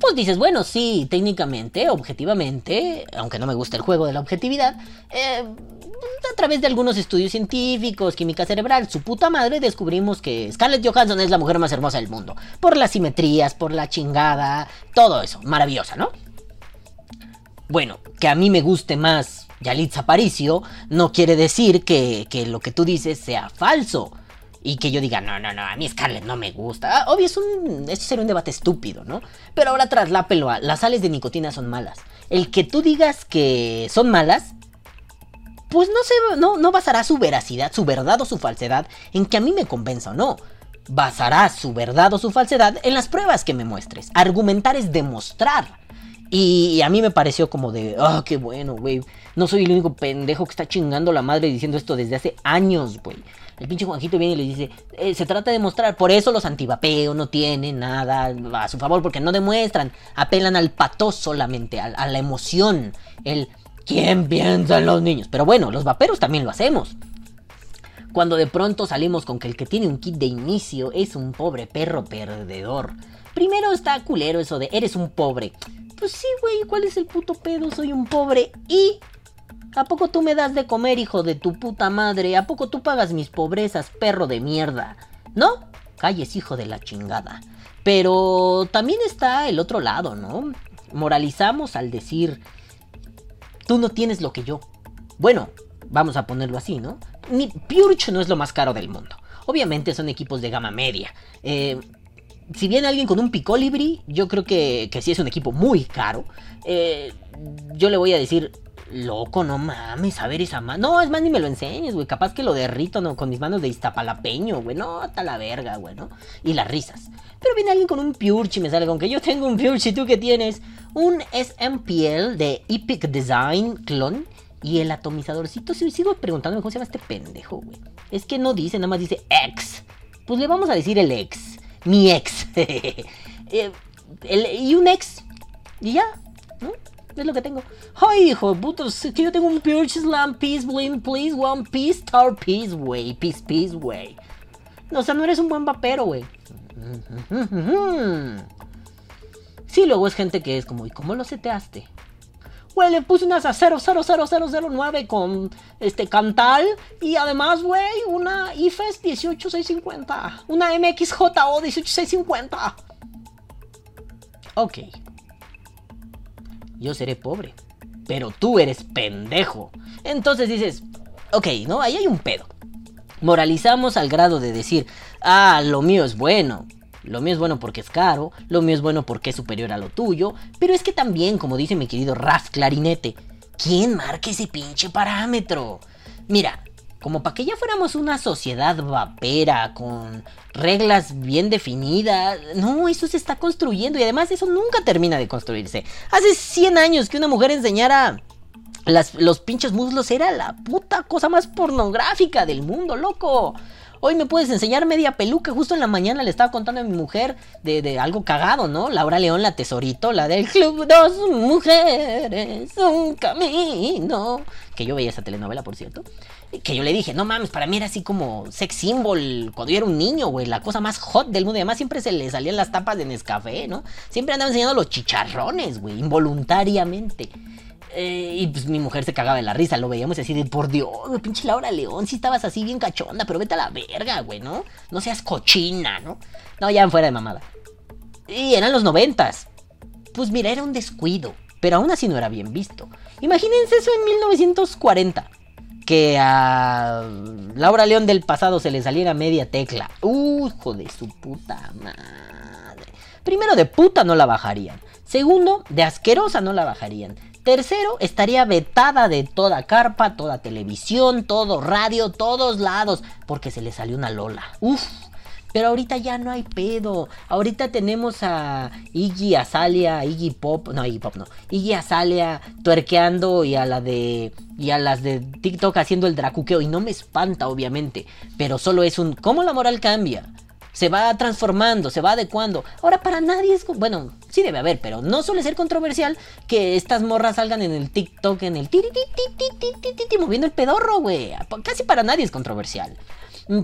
Pues dices, bueno, sí, técnicamente, objetivamente, aunque no me gusta el juego de la objetividad, eh, a través de algunos estudios científicos, química cerebral, su puta madre, descubrimos que Scarlett Johansson es la mujer más hermosa del mundo. Por las simetrías, por la chingada, todo eso. Maravillosa, ¿no? Bueno, que a mí me guste más Yalitza Aparicio no quiere decir que, que lo que tú dices sea falso y que yo diga, no, no, no, a mí Scarlett no me gusta. Ah, obvio, es un, esto sería un debate estúpido, ¿no? Pero ahora traslápelo a las sales de nicotina son malas. El que tú digas que son malas pues no, se, no, no basará su veracidad, su verdad o su falsedad en que a mí me convenza o no. Basará su verdad o su falsedad en las pruebas que me muestres. Argumentar es demostrar. Y a mí me pareció como de, ah, qué bueno, güey. No soy el único pendejo que está chingando la madre diciendo esto desde hace años, güey. El pinche Juanjito viene y le dice, eh, se trata de demostrar, por eso los antivapeos no tienen nada a su favor, porque no demuestran, apelan al pato solamente, a, a la emoción, el ¿Quién piensa en los niños? Pero bueno, los vaperos también lo hacemos. Cuando de pronto salimos con que el que tiene un kit de inicio es un pobre perro perdedor. Primero está culero eso de eres un pobre. Pues sí, güey, ¿cuál es el puto pedo? Soy un pobre y... ¿A poco tú me das de comer, hijo de tu puta madre? ¿A poco tú pagas mis pobrezas, perro de mierda? ¿No? Calles, hijo de la chingada. Pero también está el otro lado, ¿no? Moralizamos al decir, tú no tienes lo que yo. Bueno, vamos a ponerlo así, ¿no? Ni Purge no es lo más caro del mundo. Obviamente son equipos de gama media. Eh, si viene alguien con un Picolibri, yo creo que, que sí es un equipo muy caro. Eh, yo le voy a decir, loco, no mames, a ver esa mano. No, es más, ni me lo enseñes, güey. Capaz que lo derrito ¿no? con mis manos de Iztapalapeño, güey. No, hasta la verga, güey, ¿no? Y las risas. Pero viene alguien con un Purge y me sale con que yo tengo un Purge y tú que tienes un SMPL de Epic Design Clone y el atomizadorcito. Sigo preguntándome cómo se llama este pendejo, güey. Es que no dice, nada más dice X. Pues le vamos a decir el X. Mi ex. (laughs) Eh, y un ex. Y ya, ¿no? Es lo que tengo. Ay, hijo de puto, que yo tengo un Purge Slam Peace Blim, please, one piece, star peace, güey. Peace, peace, güey. No, o sea, no eres un buen vapero, güey. (laughs) Sí, luego es gente que es como, ¿y cómo lo seteaste? Güey, le puse unas a 000009 con este Cantal. Y además, güey, una IFES 18650. Una MXJO 18650. Ok. Yo seré pobre. Pero tú eres pendejo. Entonces dices, ok, ¿no? Ahí hay un pedo. Moralizamos al grado de decir, ah, lo mío es bueno. Lo mío es bueno porque es caro, lo mío es bueno porque es superior a lo tuyo, pero es que también, como dice mi querido Raz Clarinete, ¿quién marca ese pinche parámetro? Mira, como para que ya fuéramos una sociedad vapera con reglas bien definidas. No, eso se está construyendo y además eso nunca termina de construirse. Hace 100 años que una mujer enseñara los pinches muslos era la puta cosa más pornográfica del mundo, loco. Hoy me puedes enseñar media peluca. Justo en la mañana le estaba contando a mi mujer de algo cagado, ¿no? Laura León, la tesorito, la del club Dos Mujeres, un camino. Que yo veía esa telenovela, por cierto. Que yo le dije, no mames, para mí era así como sex symbol cuando yo era un niño, güey. La cosa más hot del mundo. Y además siempre se le salían las tapas de Nescafé, ¿no? Siempre andaba enseñando los chicharrones, güey, involuntariamente. Eh, y pues mi mujer se cagaba de la risa, lo veíamos así de por Dios, pinche Laura León, si estabas así bien cachonda, pero vete a la verga, güey, ¿no? No seas cochina, ¿no? No, ya fuera de mamada. Y eran los noventas. Pues mira, era un descuido, pero aún así no era bien visto. Imagínense eso en 1940. Que a Laura León del pasado se le saliera media tecla. Uh, hijo de su puta madre. Primero, de puta no la bajarían. Segundo, de asquerosa no la bajarían. Tercero, estaría vetada de toda carpa, toda televisión, todo radio, todos lados, porque se le salió una Lola. Uf. Pero ahorita ya no hay pedo. Ahorita tenemos a Iggy Azalea, Iggy Pop, no Iggy Pop no, Iggy Azalea tuerqueando y a la de y a las de TikTok haciendo el dracuqueo y no me espanta obviamente, pero solo es un cómo la moral cambia. Se va transformando, se va adecuando. Ahora para nadie es... Bueno, sí debe haber, pero no suele ser controversial que estas morras salgan en el TikTok, en el moviendo el pedorro, güey. Casi para nadie es controversial.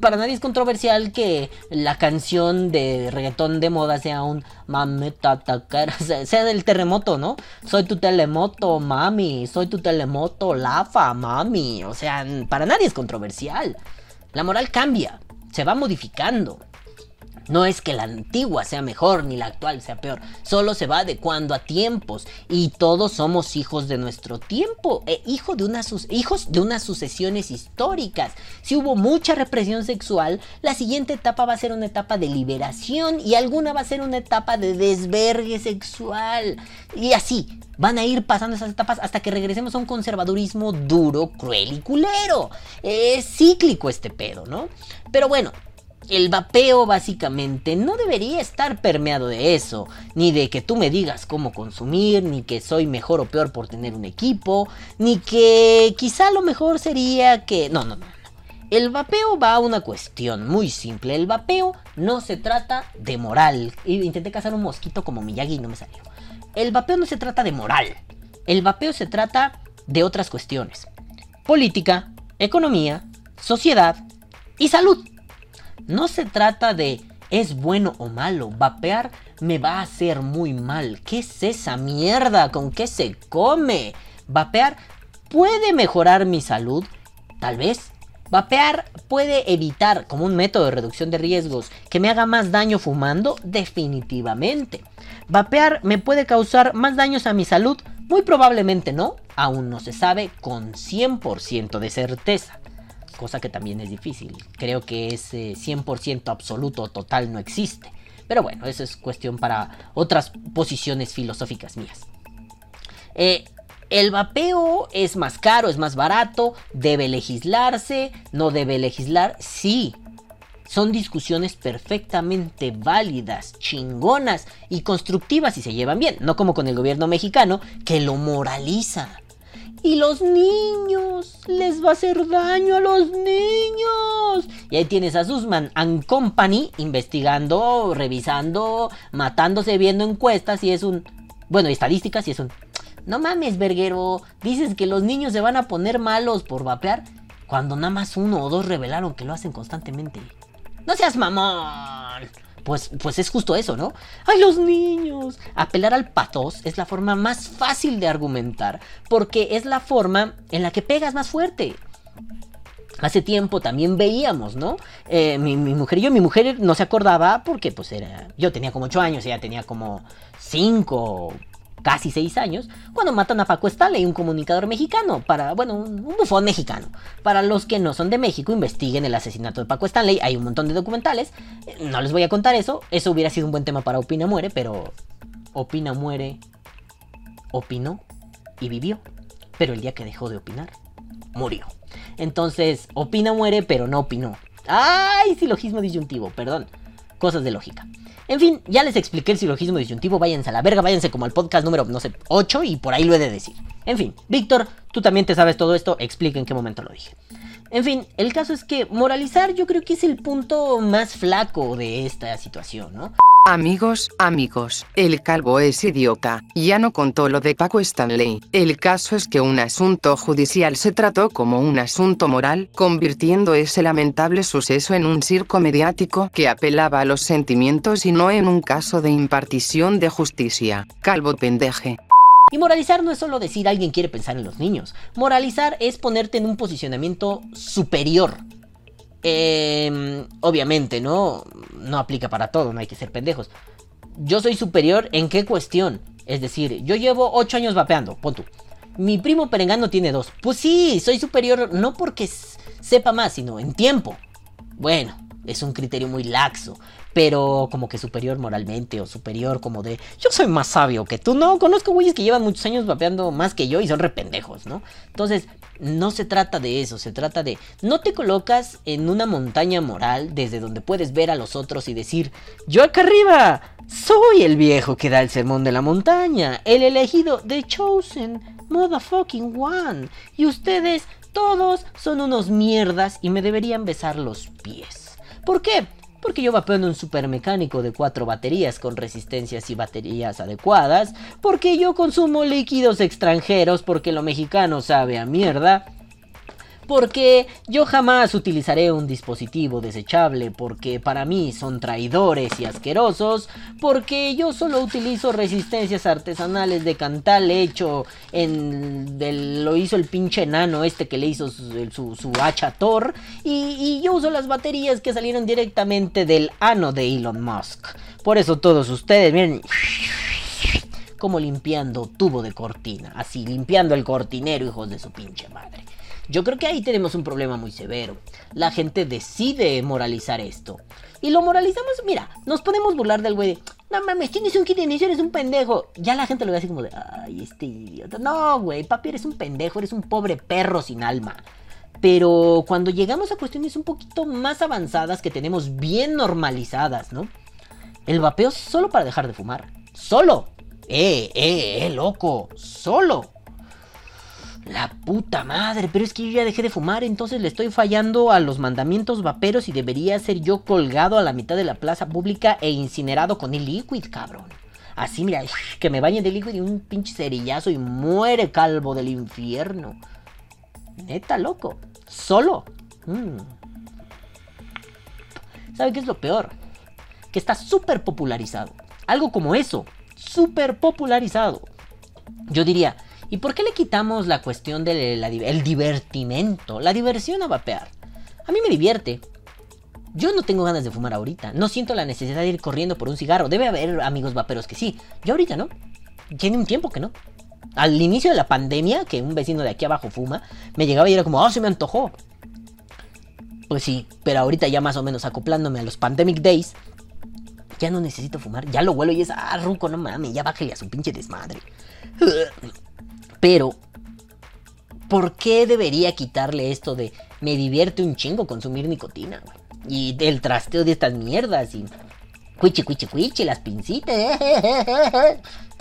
Para nadie es controversial que la canción de reggaetón de moda sea un mameta tacara, (laughs) o sea, del terremoto, ¿no? Soy tu telemoto, mami, soy tu telemoto, lafa, mami. O sea, para nadie es controversial. La moral cambia, se va modificando. No es que la antigua sea mejor ni la actual sea peor, solo se va adecuando a tiempos y todos somos hijos de nuestro tiempo, e hijo de hijos de unas sucesiones históricas. Si hubo mucha represión sexual, la siguiente etapa va a ser una etapa de liberación y alguna va a ser una etapa de desvergue sexual. Y así, van a ir pasando esas etapas hasta que regresemos a un conservadurismo duro, cruel y culero. Es cíclico este pedo, ¿no? Pero bueno, el vapeo básicamente no debería estar permeado de eso, ni de que tú me digas cómo consumir, ni que soy mejor o peor por tener un equipo, ni que quizá lo mejor sería que... No, no, no. El vapeo va a una cuestión muy simple. El vapeo no se trata de moral. Intenté cazar un mosquito como Miyagi y no me salió. El vapeo no se trata de moral. El vapeo se trata de otras cuestiones. Política, economía, sociedad y salud. No se trata de es bueno o malo. Vapear me va a hacer muy mal. ¿Qué es esa mierda? ¿Con qué se come? Vapear puede mejorar mi salud. Tal vez. Vapear puede evitar, como un método de reducción de riesgos, que me haga más daño fumando. Definitivamente. Vapear me puede causar más daños a mi salud. Muy probablemente no. Aún no se sabe con 100% de certeza cosa que también es difícil. Creo que ese 100% absoluto total no existe. Pero bueno, eso es cuestión para otras posiciones filosóficas mías. Eh, el vapeo es más caro, es más barato, debe legislarse, no debe legislar, sí. Son discusiones perfectamente válidas, chingonas y constructivas si se llevan bien, no como con el gobierno mexicano que lo moraliza. Y los niños, les va a hacer daño a los niños. Y ahí tienes a Sussman and Company investigando, revisando, matándose, viendo encuestas y es un... Bueno, estadísticas y es un... No mames, verguero, dices que los niños se van a poner malos por vapear cuando nada más uno o dos revelaron que lo hacen constantemente. No seas mamón. Pues, pues es justo eso, ¿no? ¡Ay, los niños! Apelar al patos es la forma más fácil de argumentar, porque es la forma en la que pegas más fuerte. Hace tiempo también veíamos, ¿no? Eh, mi, mi mujer y yo, mi mujer no se acordaba porque pues era... Yo tenía como 8 años, ella tenía como 5, casi seis años, cuando matan a Paco Stanley, un comunicador mexicano, para, bueno, un, un bufón mexicano. Para los que no son de México, investiguen el asesinato de Paco Stanley, hay un montón de documentales, eh, no les voy a contar eso, eso hubiera sido un buen tema para Opina Muere, pero Opina Muere, opinó y vivió, pero el día que dejó de opinar, murió. Entonces, Opina Muere, pero no opinó. ¡Ay! Silogismo disyuntivo, perdón. Cosas de lógica. En fin, ya les expliqué el silogismo disyuntivo. Váyanse a la verga, váyanse como al podcast número, no sé, 8 y por ahí lo he de decir. En fin, Víctor, tú también te sabes todo esto. Explica en qué momento lo dije. En fin, el caso es que moralizar yo creo que es el punto más flaco de esta situación, ¿no? Amigos, amigos, el calvo es idiota, ya no contó lo de Paco Stanley. El caso es que un asunto judicial se trató como un asunto moral, convirtiendo ese lamentable suceso en un circo mediático que apelaba a los sentimientos y no en un caso de impartición de justicia. Calvo pendeje. Y moralizar no es solo decir alguien quiere pensar en los niños. Moralizar es ponerte en un posicionamiento superior. Eh, obviamente, ¿no? No aplica para todo, no hay que ser pendejos. Yo soy superior en qué cuestión. Es decir, yo llevo 8 años vapeando, pon tú. Mi primo Perengano tiene 2. Pues sí, soy superior no porque sepa más, sino en tiempo. Bueno, es un criterio muy laxo, pero como que superior moralmente o superior como de yo soy más sabio que tú. No, conozco güeyes que llevan muchos años vapeando más que yo y son rependejos, ¿no? Entonces, no se trata de eso, se trata de no te colocas en una montaña moral desde donde puedes ver a los otros y decir, yo acá arriba soy el viejo que da el sermón de la montaña, el elegido, the chosen, motherfucking one, y ustedes todos son unos mierdas y me deberían besar los pies. ¿Por qué? Porque yo vapeo en un supermecánico de cuatro baterías con resistencias y baterías adecuadas. Porque yo consumo líquidos extranjeros porque lo mexicano sabe a mierda. Porque yo jamás utilizaré un dispositivo desechable porque para mí son traidores y asquerosos. Porque yo solo utilizo resistencias artesanales de cantal hecho en... Lo hizo el pinche enano este que le hizo su, su, su hacha Thor. Y, y yo uso las baterías que salieron directamente del ano de Elon Musk. Por eso todos ustedes, miren como limpiando tubo de cortina, así limpiando el cortinero, hijos de su pinche madre. Yo creo que ahí tenemos un problema muy severo. La gente decide moralizar esto. Y lo moralizamos, mira, nos podemos burlar del güey de, no mames, tienes un kit de eres un pendejo. Ya la gente lo ve así como de, ay, este idiota. No, güey, papi, eres un pendejo, eres un pobre perro sin alma. Pero cuando llegamos a cuestiones un poquito más avanzadas que tenemos bien normalizadas, ¿no? El vapeo solo para dejar de fumar. Solo. Eh, eh, eh, loco. Solo. La puta madre, pero es que yo ya dejé de fumar, entonces le estoy fallando a los mandamientos vaperos y debería ser yo colgado a la mitad de la plaza pública e incinerado con el liquid, cabrón. Así, mira, que me bañe de liquid y un pinche cerillazo y muere calvo del infierno. Neta, loco. Solo. Mm. ¿Sabe qué es lo peor? Que está súper popularizado. Algo como eso. Súper popularizado. Yo diría, ¿y por qué le quitamos la cuestión del el divertimento? La diversión a vapear. A mí me divierte. Yo no tengo ganas de fumar ahorita. No siento la necesidad de ir corriendo por un cigarro. Debe haber amigos vaperos que sí. Yo ahorita no. Tiene un tiempo que no. Al inicio de la pandemia, que un vecino de aquí abajo fuma, me llegaba y era como, oh, se me antojó. Pues sí, pero ahorita ya más o menos acoplándome a los Pandemic Days, ya no necesito fumar. Ya lo huelo y es, ah, ruco, no mames, ya bájale a su pinche desmadre. Pero, ¿por qué debería quitarle esto de me divierte un chingo consumir nicotina? Y el trasteo de estas mierdas y cuichi, cuichi, cuichi, las pincitas.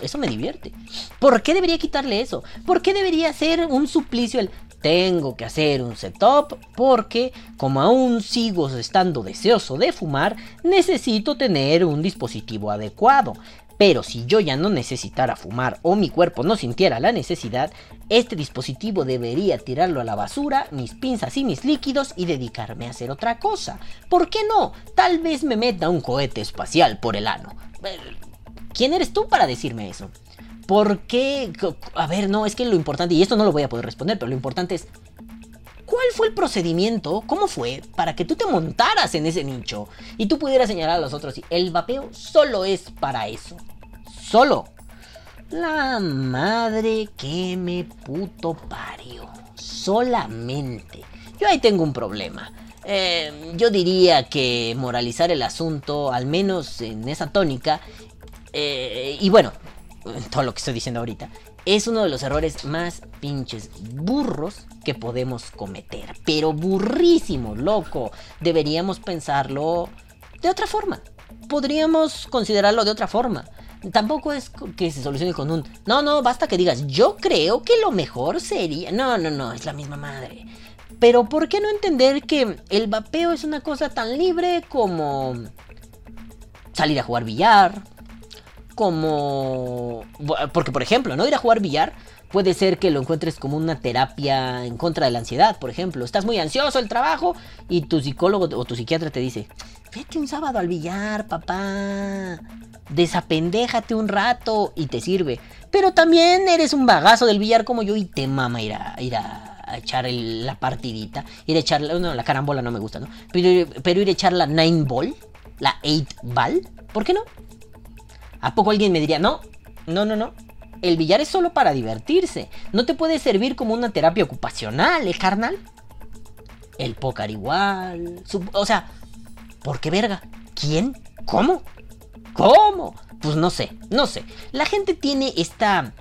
Eso me divierte. ¿Por qué debería quitarle eso? ¿Por qué debería ser un suplicio el tengo que hacer un setup porque como aún sigo estando deseoso de fumar, necesito tener un dispositivo adecuado. Pero si yo ya no necesitara fumar o mi cuerpo no sintiera la necesidad, este dispositivo debería tirarlo a la basura, mis pinzas y mis líquidos y dedicarme a hacer otra cosa. ¿Por qué no? Tal vez me meta un cohete espacial por el ano. ¿Quién eres tú para decirme eso? ¿Por qué? A ver, no, es que lo importante, y esto no lo voy a poder responder, pero lo importante es, ¿cuál fue el procedimiento? ¿Cómo fue para que tú te montaras en ese nicho y tú pudieras señalar a los otros? El vapeo solo es para eso. Solo. La madre que me puto parió. Solamente. Yo ahí tengo un problema. Eh, yo diría que moralizar el asunto, al menos en esa tónica, eh, y bueno, todo lo que estoy diciendo ahorita, es uno de los errores más pinches burros que podemos cometer. Pero burrísimo, loco. Deberíamos pensarlo de otra forma. Podríamos considerarlo de otra forma. Tampoco es que se solucione con un... No, no, basta que digas, yo creo que lo mejor sería... No, no, no, es la misma madre. Pero ¿por qué no entender que el vapeo es una cosa tan libre como salir a jugar billar? Como... Porque, por ejemplo, ¿no? Ir a jugar billar puede ser que lo encuentres como una terapia en contra de la ansiedad, por ejemplo. Estás muy ansioso el trabajo y tu psicólogo o tu psiquiatra te dice, vete un sábado al billar, papá. Desapendéjate un rato y te sirve. Pero también eres un bagazo del billar como yo y te mama ir a, ir a, echar la partidita. Ir a echar, no, la carambola no me gusta, ¿no? Pero, ir a echar la nine ball, la eight ball, ¿por qué no? ¿A poco alguien me diría, no, no, no, no? El billar es solo para divertirse. No te puede servir como una terapia ocupacional, ¿eh, carnal? El póker igual. o sea, ¿por qué verga? ¿Quién? ¿Cómo? ¿Cómo? Pues no sé, no sé. La gente tiene esta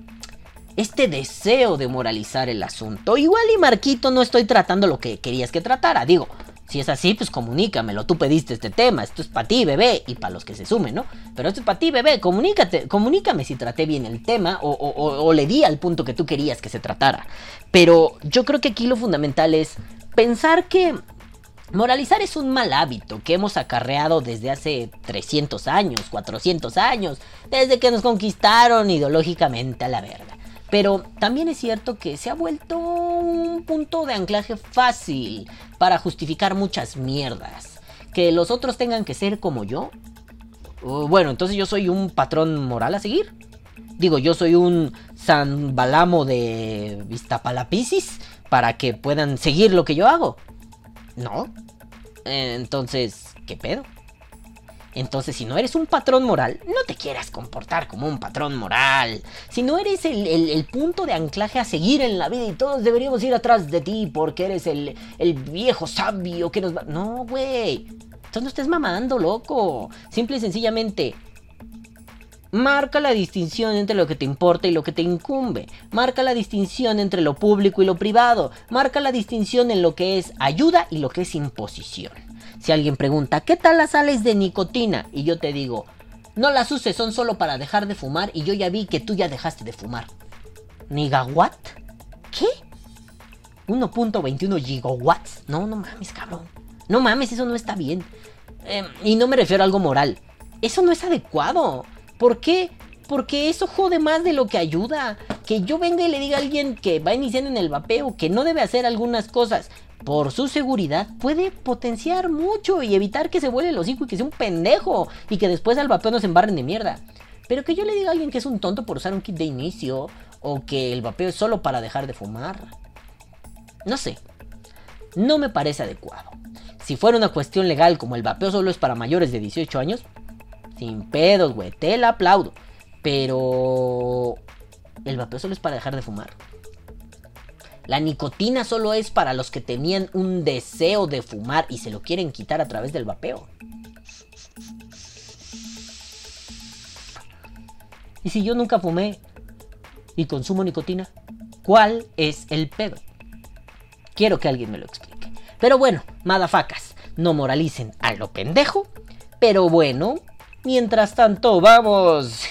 este deseo de moralizar el asunto. Igual y Marquito no estoy tratando lo que querías que tratara. Digo, si es así, pues comunícamelo. Tú pediste este tema. Esto es para ti, bebé. Y para los que se sumen, ¿no? Pero esto es para ti, bebé. Comunícate, comunícame si traté bien el tema o, o le di al punto que tú querías que se tratara. Pero yo creo que aquí lo fundamental es pensar que Moralizar es un mal hábito que hemos acarreado desde hace 300 años, 400 años, desde que nos conquistaron ideológicamente a la verga. Pero también es cierto que se ha vuelto un punto de anclaje fácil para justificar muchas mierdas. Que los otros tengan que ser como yo. Bueno, entonces yo soy un patrón moral a seguir. Digo, yo soy un San Balamo de Vistapalapisis para que puedan seguir lo que yo hago. No. Entonces, ¿qué pedo? Entonces, si no eres un patrón moral, no te quieras comportar como un patrón moral. Si no eres el, punto de anclaje a seguir en la vida y todos deberíamos ir atrás de ti porque eres el, el viejo sabio que nos va... No, güey. Entonces no estés mamando, loco. Simple y sencillamente, Marca la distinción entre lo que te importa y lo que te incumbe. Marca la distinción entre lo público y lo privado. Marca la distinción en lo que es ayuda y lo que es imposición. Si alguien pregunta, ¿qué tal las sales de nicotina? Y yo te digo, no las uses, son solo para dejar de fumar y yo ya vi que tú ya dejaste de fumar. ¿Nigawatt? ¿Qué? 1.21 gigawatts. No, no mames, cabrón. No mames, eso no está bien. Em, y no me refiero a algo moral. Eso no es adecuado. ¿Por qué? Porque eso jode más de lo que ayuda. Que yo venga y le diga a alguien que va iniciando en el vapeo que no debe hacer algunas cosas por su seguridad, puede potenciar mucho y evitar que se vuele el hocico y que sea un pendejo y que después al vapeo nos embarren de mierda. Pero que yo le diga a alguien que es un tonto por usar un kit de inicio o que el vapeo es solo para dejar de fumar. No sé. No me parece adecuado. Si fuera una cuestión legal como el vapeo solo es para mayores de 18 años, sin pedos, güey, te la aplaudo. Pero el vapeo solo es para dejar de fumar. La nicotina solo es para los que tenían un deseo de fumar y se lo quieren quitar a través del vapeo. ¿Y si yo nunca fumé y consumo nicotina? ¿Cuál es el pedo? Quiero que alguien me lo explique. Pero bueno, madafacas, no moralicen a lo pendejo. Pero bueno, mientras tanto vamos...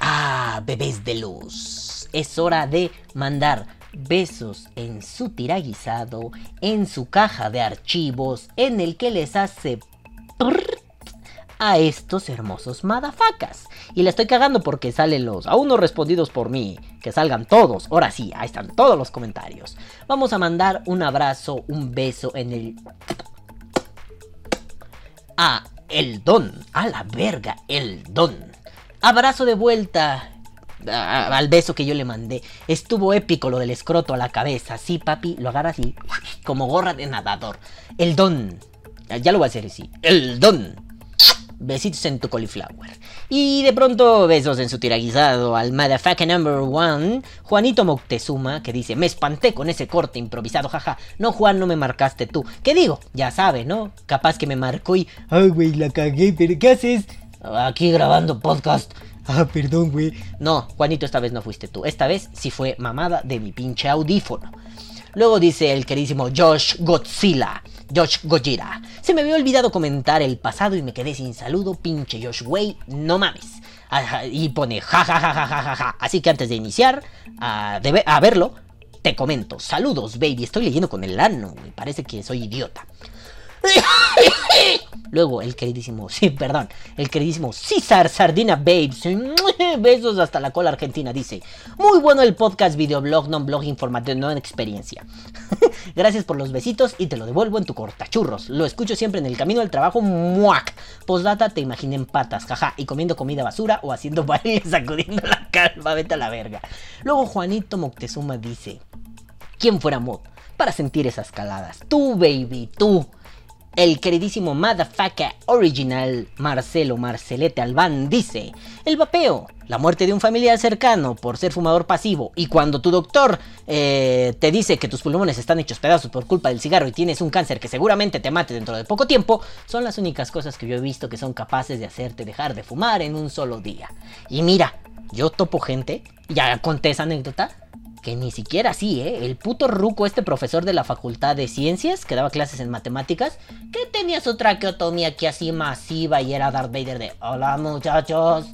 Ah, bebés de luz. Es hora de mandar besos en su tiraguisado, en su caja de archivos, en el que les hace a estos hermosos madafacas. Y le estoy cagando porque salen los aún no respondidos por mí. Que salgan todos. Ahora sí, ahí están todos los comentarios. Vamos a mandar un abrazo, un beso en el. A el don. A la verga, el don. Abrazo de vuelta. al beso que yo le mandé. Estuvo épico lo del escroto a la cabeza. Sí, papi, lo agarra así. Como gorra de nadador. El don. Ya lo voy a hacer así. El don. Besitos en tu cauliflower. Y de pronto, besos en su tiraguisado al motherfucker number one, Juanito Moctezuma, que dice: Me espanté con ese corte improvisado, jaja. No, Juan, no me marcaste tú. ¿Qué digo? Ya sabe, ¿no? Capaz que me marcó y. Ay, güey, la cagué, pero ¿qué haces? Aquí grabando podcast. Ah, perdón, güey. No, Juanito, esta vez no fuiste tú. Esta vez sí fue mamada de mi pinche audífono. Luego dice el queridísimo Josh Godzilla. Josh Gojira. Se me había olvidado comentar el pasado y me quedé sin saludo, pinche Josh, güey, no mames. Y pone ja ja ja ja ja. Así que antes de iniciar a, a verlo, te comento. Saludos, baby. Estoy leyendo con el ano. Me parece que soy idiota. (laughs) Luego el queridísimo, sí, perdón, el queridísimo César Sardina Babes, (laughs) besos hasta la cola argentina, dice, muy bueno el podcast, videoblog, non-blog, informativo, no en experiencia. (laughs) Gracias por los besitos y te lo devuelvo en tu cortachurros. Lo escucho siempre en el camino al trabajo, muac. Postdata, te imaginé en patas, jaja, y comiendo comida basura o haciendo baile sacudiendo la calva, vete a la verga. Luego Juanito Moctezuma dice, ¿quién fuera mod para sentir esas caladas? Tú, baby, tú. El queridísimo motherfucker original Marcelo Marcelete Albán dice: El vapeo, la muerte de un familiar cercano por ser fumador pasivo, y cuando tu doctor eh, te dice que tus pulmones están hechos pedazos por culpa del cigarro y tienes un cáncer que seguramente te mate dentro de poco tiempo, son las únicas cosas que yo he visto que son capaces de hacerte dejar de fumar en un solo día. Y mira, yo topo gente, ya conté esa anécdota, que ni siquiera así, ¿eh? El puto ruco, este profesor de la Facultad de Ciencias, que daba clases en matemáticas, que tenía su traqueotomía aquí así masiva y era Darth Vader de Hola muchachos.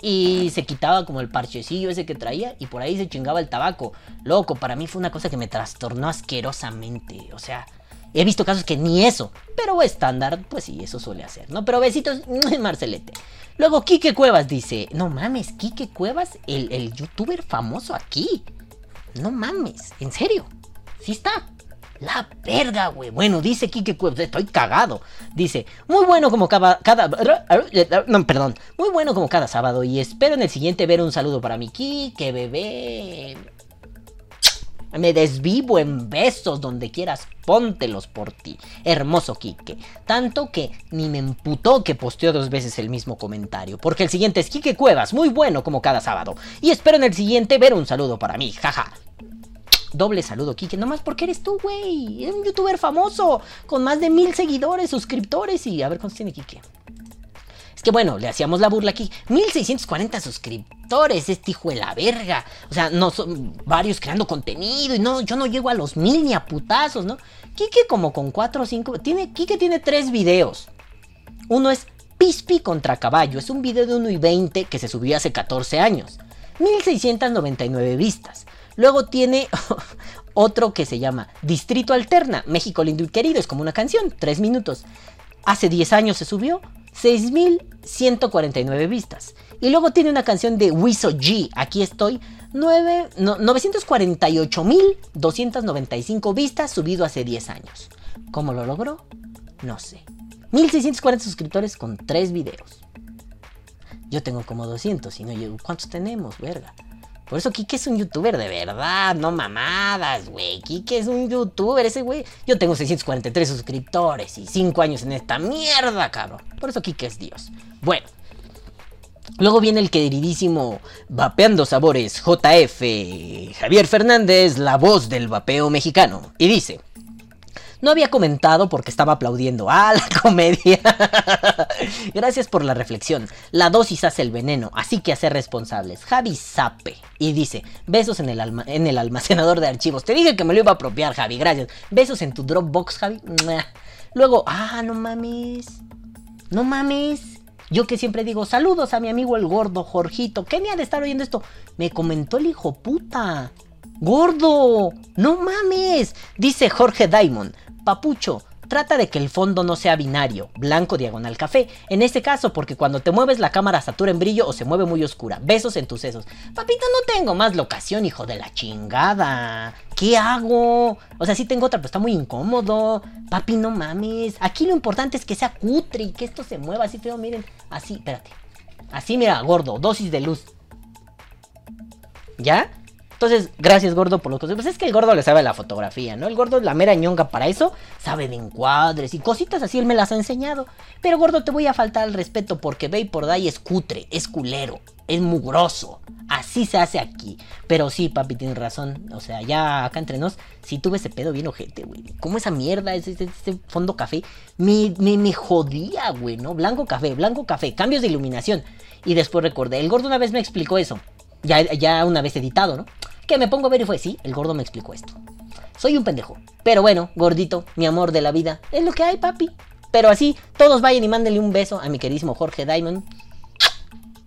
Y se quitaba como el parchecillo ese que traía y por ahí se chingaba el tabaco. Loco, para mí fue una cosa que me trastornó asquerosamente. O sea, he visto casos que ni eso. Pero estándar, pues sí, eso suele hacer, ¿no? Pero besitos, (laughs) Marcelete. Luego Quique Cuevas dice, no mames, Quique Cuevas, el, el youtuber famoso aquí. No mames, en serio. Sí está. La verga, güey. Bueno, dice Kike Cuevas, estoy cagado. Dice, muy bueno como cada, cada... (laughs) No, perdón. Muy bueno como cada sábado. Y espero en el siguiente ver un saludo para mi Kike, bebé. Me desvivo en besos donde quieras, póntelos por ti. Hermoso Kike. Tanto que ni me emputó que posteó dos veces el mismo comentario. Porque el siguiente es Kike Cuevas, muy bueno como cada sábado. Y espero en el siguiente ver un saludo para mí, jaja. Doble saludo, Kike, nomás porque eres tú, güey. Eres un youtuber famoso, con más de mil seguidores, suscriptores y a ver cuántos tiene Kike. Es que bueno, le hacíamos la burla aquí. 1640 suscriptores, este hijo de la verga. O sea, no son varios creando contenido y no, yo no llego a los mil ni a putazos, ¿no? Kike como con 4 o 5. Tiene, Kike tiene tres videos. Uno es Pispi contra Caballo. Es un video de 1 y 20 que se subió hace 14 años. 1699 vistas. Luego tiene (laughs) otro que se llama Distrito Alterna, México lindo y querido, es como una canción, 3 minutos. Hace 10 años se subió, 6149 vistas. Y luego tiene una canción de Wiso G, aquí estoy, 9, no, 948.295 vistas, subido hace 10 años. ¿Cómo lo logró? No sé. 1640 suscriptores con 3 videos. Yo tengo como 200 y no llego. ¿Cuántos tenemos, verga? Por eso Kike es un youtuber de verdad, no mamadas, güey. Kike es un youtuber, ese güey. Yo tengo 643 suscriptores y 5 años en esta mierda, cabrón. Por eso Kike es Dios. Bueno. Luego viene el queridísimo Vapeando Sabores JF, Javier Fernández, la voz del vapeo mexicano. Y dice... No había comentado porque estaba aplaudiendo a la (laughs) comedia. Gracias por la reflexión. La dosis hace el veneno, así que a ser responsables. Javi Sape. Y dice, besos en el, en el almacenador de archivos. Te dije que me lo iba a apropiar, Javi. Gracias. Besos en tu Dropbox, Javi. Luego, ah, no mames. No mames. Yo que siempre digo, saludos a mi amigo el gordo Jorgito. ¿Qué me ha de estar oyendo esto? Me comentó el hijo puta. Gordo, no mames. Dice Jorge Diamond. Papucho, trata de que el fondo no sea binario, blanco diagonal café. En este caso, porque cuando te mueves la cámara satura en brillo o se mueve muy oscura. Besos en tus sesos. Papito, no tengo más locación, hijo de la chingada. ¿Qué hago? O sea, sí tengo otra, pero está muy incómodo. Papi, no mames. Aquí lo importante es que sea cutre y que esto se mueva así feo. Miren, así, espérate. Así, mira, gordo, dosis de luz. ¿Ya? Entonces, gracias gordo por los consejos. Pues es que el gordo le sabe la fotografía, ¿no? El gordo es la mera ñonga para eso, sabe de encuadres y cositas así, él me las ha enseñado. Pero gordo, te voy a faltar al respeto porque Vapor Day es cutre, es culero, es mugroso. Así se hace aquí. Pero sí, papi, tienes razón. O sea, ya acá entre nos, sí tuve ese pedo bien ojete, güey. Como esa mierda, ese, ese- ese fondo café, me, me, me jodía, güey, ¿no? Blanco café, blanco café, cambios de iluminación. Y después recordé, el gordo una vez me explicó eso. Ya, ya una vez editado, ¿no? Que me pongo a ver y fue, sí, el gordo me explicó esto. Soy un pendejo. Pero bueno, gordito, mi amor de la vida, es lo que hay, papi. Pero así, todos vayan y mándenle un beso a mi queridísimo Jorge Diamond.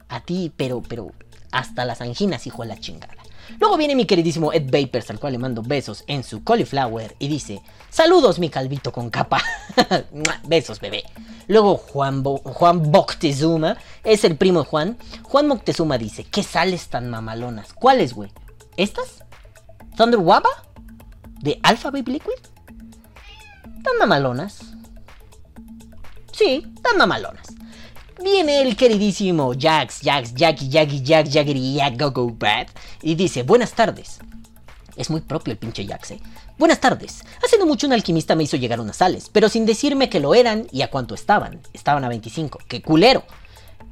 A ti, pero, pero, hasta las anginas, hijo de la chingada. Luego viene mi queridísimo Ed Vapers, al cual le mando besos en su cauliflower y dice: Saludos, mi calvito con capa. (laughs) Besos, bebé. Luego Juan, Bo- Juan Moctezuma, es el primo de Juan. Juan Moctezuma dice: ¿Qué sales tan mamalonas? ¿Cuáles, güey? ¿Estas? ¿Thunder Waba? ¿De Alpha Vape Liquid? Tan mamalonas. Sí, tan mamalonas. Viene el queridísimo Jax, Jax, Jackie, Jackie, Jack, Jaggedy, Jack, Go Go Bad. Y dice, buenas tardes. Es muy propio el pinche Jax, eh. Buenas tardes. Hace no mucho un alquimista me hizo llegar unas sales, pero sin decirme que lo eran y a cuánto estaban. Estaban a 25. ¡Qué culero!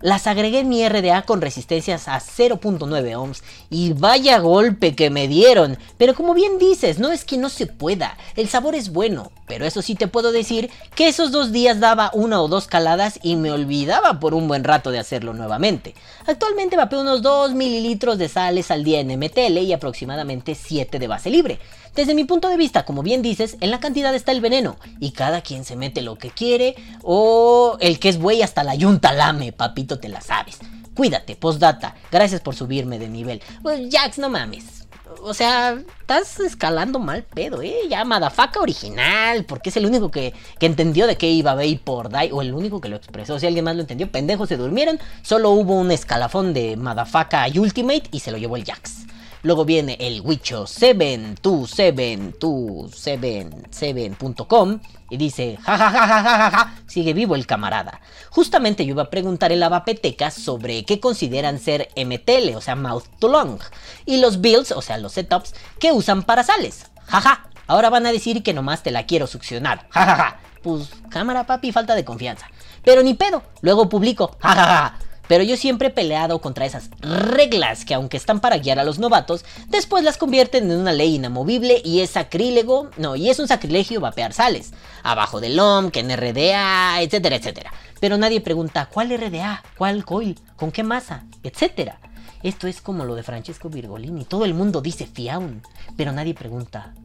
Las agregué en mi RDA con resistencias a 0.9 ohms y vaya golpe que me dieron. Pero como bien dices, no es que no se pueda, el sabor es bueno. Pero eso sí te puedo decir que esos dos días daba una o dos caladas y me olvidaba por un buen rato de hacerlo nuevamente. Actualmente vapeo unos 2 mililitros de sales al día en MTL y aproximadamente 7 de base libre. Desde mi punto de vista, como bien dices, en la cantidad está el veneno y cada quien se mete lo que quiere o el que es buey hasta la yunta lame, papito te la sabes. Cuídate, postdata, gracias por subirme de nivel. Pues, Jax, no mames. O sea, estás escalando mal pedo, ¿eh? Ya, madafaca original, porque es el único que, que entendió de qué iba Vapor Die, o el único que lo expresó. Si alguien más lo entendió, pendejos se durmieron. Solo hubo un escalafón de madafaca y Ultimate y se lo llevó el Jax. Luego viene el Wicho 72727.com y dice, jajajajajaja, sigue vivo el camarada. Justamente yo iba a preguntar en la vapeteca sobre qué consideran ser MTL, o sea, mouth to lung, y los builds, o sea, los setups, que usan para sales. Jaja, ahora van a decir que nomás te la quiero succionar. Jajaja, pues cámara papi, falta de confianza. Pero ni pedo, luego publico, jajaja. Pero yo siempre he peleado contra esas reglas que aunque están para guiar a los novatos, después las convierten en una ley inamovible y es sacrílego, no, y es un sacrilegio vapear sales, abajo del OM, que en RDA, etcétera, etcétera. Pero nadie pregunta cuál RDA, cuál coil, con qué masa, etcétera. Esto es como lo de Francesco Virgolini, todo el mundo dice fiaun, pero nadie pregunta,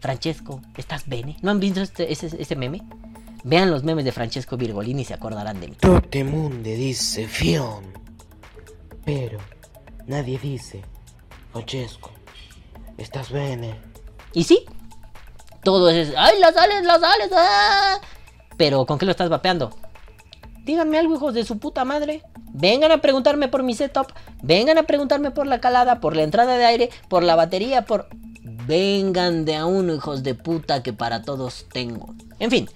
Francesco, ¿estás bene? ¿No han visto este- ese meme? Vean los memes de Francesco Virgolini y se acordarán de mí. Mundo dice Fion, pero nadie dice, Francesco, estás bene. Y sí, todo es, ¡ay, las sales, las sales! ¡ah! Pero, ¿con qué lo estás vapeando? Díganme algo, hijos de su puta madre. Vengan a preguntarme por mi setup. Vengan a preguntarme por la calada, por la entrada de aire, por la batería, por... Vengan de a uno, hijos de puta, que para todos tengo. En fin.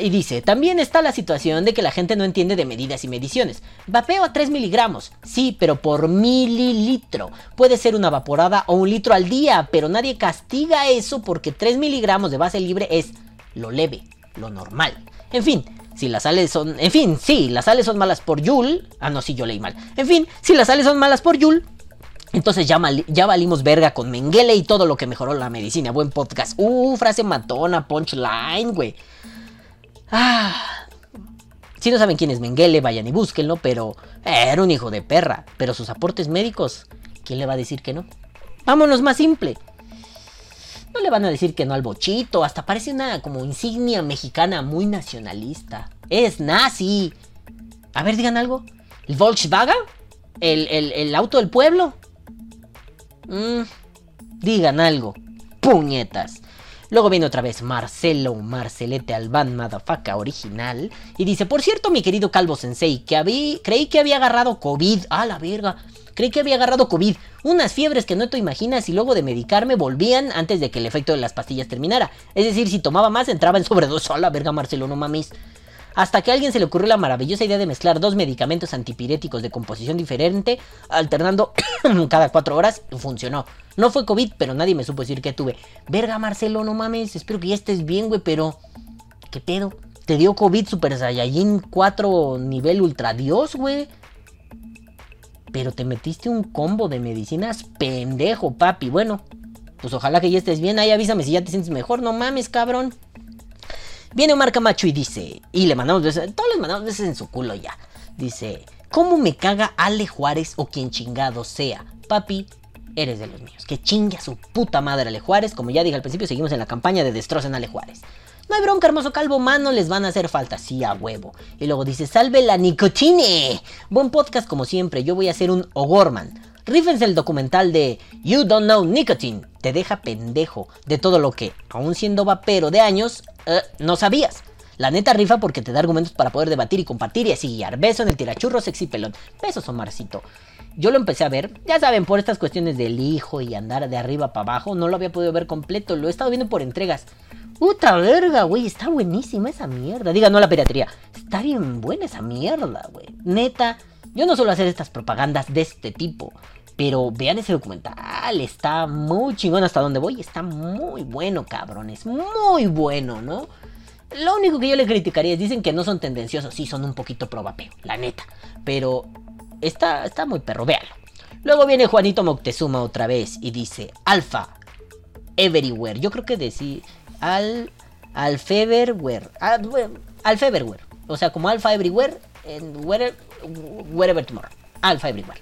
Y dice, también está la situación de que la gente no entiende de medidas y mediciones. Vapeo a 3 miligramos, sí, pero por mililitro. Puede ser una vaporada o un litro al día, pero nadie castiga eso porque 3 miligramos de base libre es lo leve, lo normal. En fin, si las sales son... En fin, sí, las sales son malas por Joule. Ah, no, sí, yo leí mal. En fin, si las sales son malas por Joule, entonces ya, mali- ya valimos verga con Mengele y todo lo que mejoró la medicina. Buen podcast. Uh, frase matona, punchline, güey. Ah. Si no saben quién es Mengele, vayan y búsquenlo, pero eh, era un hijo de perra. Pero sus aportes médicos, ¿quién le va a decir que no? Vámonos más simple. No le van a decir que no al bochito, hasta parece una como insignia mexicana muy nacionalista. Es nazi. A ver, digan algo. ¿El Volkswagen? ¿El, el, el auto del pueblo? Mm, digan algo. Puñetas. Luego viene otra vez Marcelo Marcelete Albán Madafaca original. Y dice, por cierto, mi querido Calvo Sensei, que creí que había agarrado COVID. Ah, la verga. Creí que había agarrado COVID. Unas fiebres que no te imaginas y luego de medicarme volvían antes de que el efecto de las pastillas terminara. Es decir, si tomaba más entraba en sobredosis. A la verga, Marcelo, no mames. Hasta que a alguien se le ocurrió la maravillosa idea de mezclar dos medicamentos antipiréticos de composición diferente, alternando (coughs) cada cuatro horas, y funcionó. No fue COVID, pero nadie me supo decir que tuve. Verga, Marcelo, no mames, espero que ya estés bien, güey, pero... ¿Qué pedo? Te dio COVID Super Saiyajin 4 nivel Ultra Dios, güey. Pero te metiste un combo de medicinas pendejo, papi. Bueno, pues ojalá que ya estés bien. Ahí avísame si ya te sientes mejor. No mames, cabrón. Viene Omar Camacho y dice, y le mandamos besos, todos les mandamos besos en su culo ya. Dice, ¿cómo me caga Ale Juárez o quien chingado sea? Papi, eres de los míos. Que chingue a su puta madre Ale Juárez. Como ya dije al principio, seguimos en la campaña de destrocen Ale Juárez. No hay bronca, hermoso calvo, mano, les van a hacer falta, sí, a huevo. Y luego dice, salve la nicotine. Buen podcast como siempre, yo voy a hacer un Ogorman. Rífense el documental de You Don't Know Nicotine. Te deja pendejo de todo lo que, aún siendo vapero de años, eh, no sabías. La neta rifa porque te da argumentos para poder debatir y compartir y así guiar. Beso en el tirachurro sexy pelón. Besos, Omarcito. Yo lo empecé a ver, ya saben, por estas cuestiones del hijo y andar de arriba para abajo, no lo había podido ver completo, lo he estado viendo por entregas. Puta verga, güey, está buenísima esa mierda. Diga, no la piratería. Está bien buena esa mierda, güey. Neta, yo no suelo hacer estas propagandas de este tipo. Pero vean ese documental, está muy chingón hasta donde voy. Está muy bueno, cabrones. Muy bueno, ¿no? Lo único que yo le criticaría es, dicen que no son tendenciosos. Sí, son un poquito probapeo, la neta. Pero está, está muy perro, véanlo. Luego viene Juanito Moctezuma otra vez y dice, Alfa, Everywhere. Yo creo que decir al al Feverware, al, al Feverware, o sea, como Alpha Everywhere en wherever, wherever Tomorrow, Alpha Everywhere.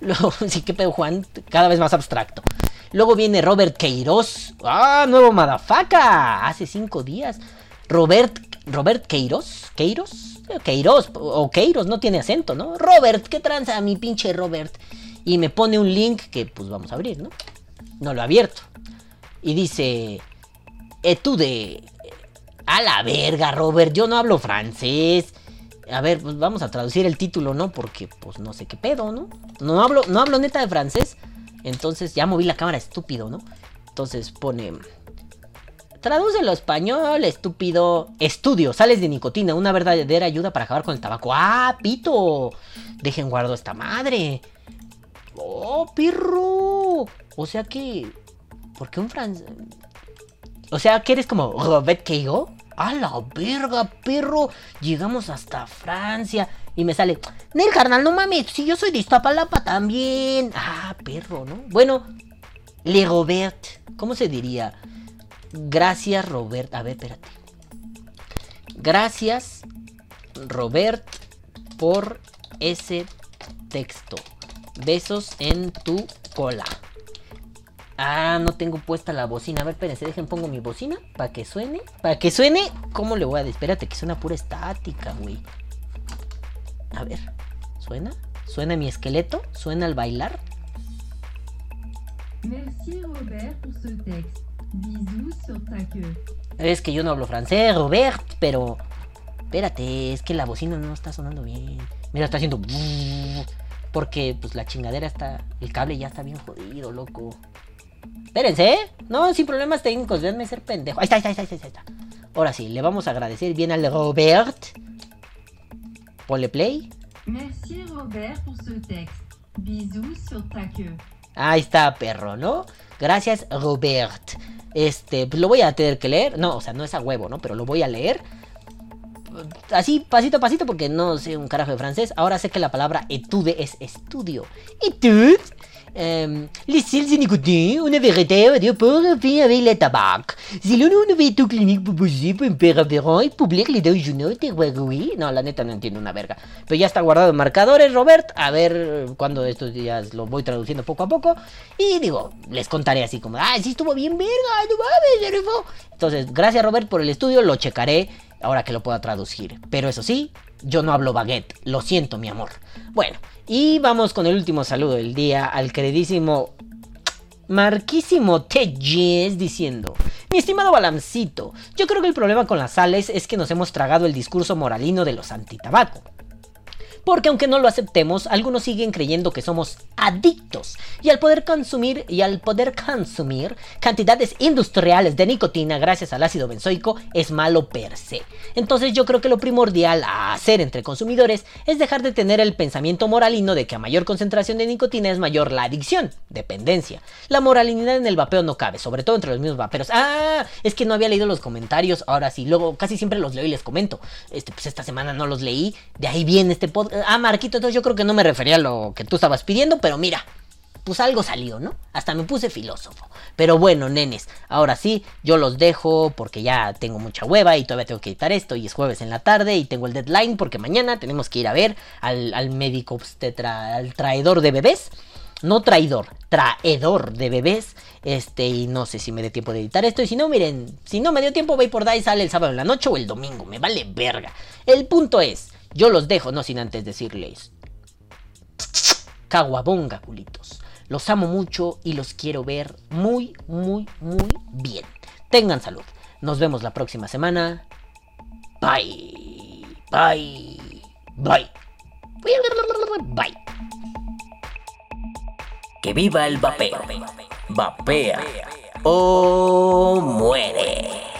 Luego, (laughs) sí que pedo Juan, cada vez más abstracto. Luego viene Robert Queiroz. Ah, nuevo Madafaca. Hace cinco días. Robert, Robert Queiroz. Queiroz. Queiroz. O Queiroz, no tiene acento, ¿no? Robert, ¿qué tranza mi pinche Robert? Y me pone un link que pues vamos a abrir, ¿no? No lo he abierto. Y dice, etude. A la verga, Robert, yo no hablo francés. A ver, pues vamos a traducir el título, ¿no? Porque pues no sé qué pedo, ¿no? No hablo, no hablo neta de francés. Entonces ya moví la cámara, estúpido, ¿no? Entonces pone... Tradúcelo a español, estúpido. Estudio, sales de nicotina, una verdadera ayuda para acabar con el tabaco. ¡Ah, pito! Dejen guardo esta madre. ¡Oh, perro! O sea que... ¿Por qué un francés? O sea, que eres como Robert Keio. A la verga, perro. Llegamos hasta Francia. Y me sale, Nel, carnal, no mames. Si yo soy de Iztapalapa también. Ah, perro, ¿no? Bueno, Le Robert. ¿Cómo se diría? Gracias, Robert. A ver, espérate. Gracias, Robert, por ese texto. Besos en tu cola. Ah, no tengo puesta la bocina. A ver, espérense, dejen, pongo mi bocina para que suene. Para que suene, ¿cómo le voy a decir? Espérate, que suena pura estática, güey. A ver, ¿suena? ¿Suena mi esqueleto? ¿Suena al bailar? Merci Robert pour ce texte. Bisous sur ta queue. Es que yo no hablo francés, Robert, pero... Espérate, es que la bocina no está sonando bien. Mira, está haciendo... Porque pues la chingadera está... El cable ya está bien jodido, loco. Espérense, ¿eh? No, sin problemas técnicos, véanme ser pendejo. Ahí está, ahí está, ahí está, ahí está. Ahora sí, le vamos a agradecer bien al Robert. Ponle play. Merci Robert pour ce texte. Bisous sur ta queue. Ahí está, perro, ¿no? Gracias, Robert. Este, pues lo voy a tener que leer. No, o sea, no es a huevo, ¿no? Pero lo voy a leer. Así, pasito a pasito, porque no sé un carajo de francés. Ahora sé que la palabra etude es estudio. Etude euh, les cils de nicotine, una véritable pour fin avec le tabac. Journaux de Huawei. No, la neta no entiendo una verga. Pero ya está guardado en marcadores, Robert. A ver cuando estos días lo voy traduciendo poco a poco. Y digo, les contaré así como, ah, sí estuvo bien verga, no mames, se rifó". Entonces, gracias Robert por el estudio, lo checaré ahora que lo pueda traducir. Pero eso sí, yo no hablo baguette. Lo siento, mi amor. Bueno, y vamos con el último saludo del día al queridísimo Marquísimo Tejez diciendo: Mi estimado Balancito, yo creo que el problema con las sales es que nos hemos tragado el discurso moralino de los antitabaco. Porque aunque no lo aceptemos, algunos siguen creyendo que somos adictos y al poder consumir y al poder consumir cantidades industriales de nicotina gracias al ácido benzoico es malo per se. Entonces yo creo que lo primordial a hacer entre consumidores es dejar de tener el pensamiento moralino de que a mayor concentración de nicotina es mayor la adicción, dependencia. La moralidad en el vapeo no cabe, sobre todo entre los mismos vaperos. Ah, es que no había leído los comentarios, ahora sí, luego casi siempre los leo y les comento. Este, pues esta semana no los leí, de ahí viene este podcast. Ah, Marquito, entonces yo creo que no me refería a lo que tú estabas pidiendo, pero mira, pues algo salió, ¿no? Hasta me puse filósofo. Pero bueno, nenes, ahora sí, yo los dejo porque ya tengo mucha hueva y todavía tengo que editar esto y es jueves en la tarde y tengo el deadline porque mañana tenemos que ir a ver al, médico obstetra, al traidor de bebés. No traidor, traedor de bebés. Este, y no sé si me dé tiempo de editar esto. Y si no, miren, si no me dio tiempo, por Die sale el sábado en la noche o el domingo. Me vale verga. El punto es, yo los dejo, no sin antes decirles. Caguabonga, culitos. Los amo mucho y los quiero ver muy, muy, muy bien. Tengan salud. Nos vemos la próxima semana. Bye. Bye. Bye. Bye. Que viva el vapeo. Vapea o muere.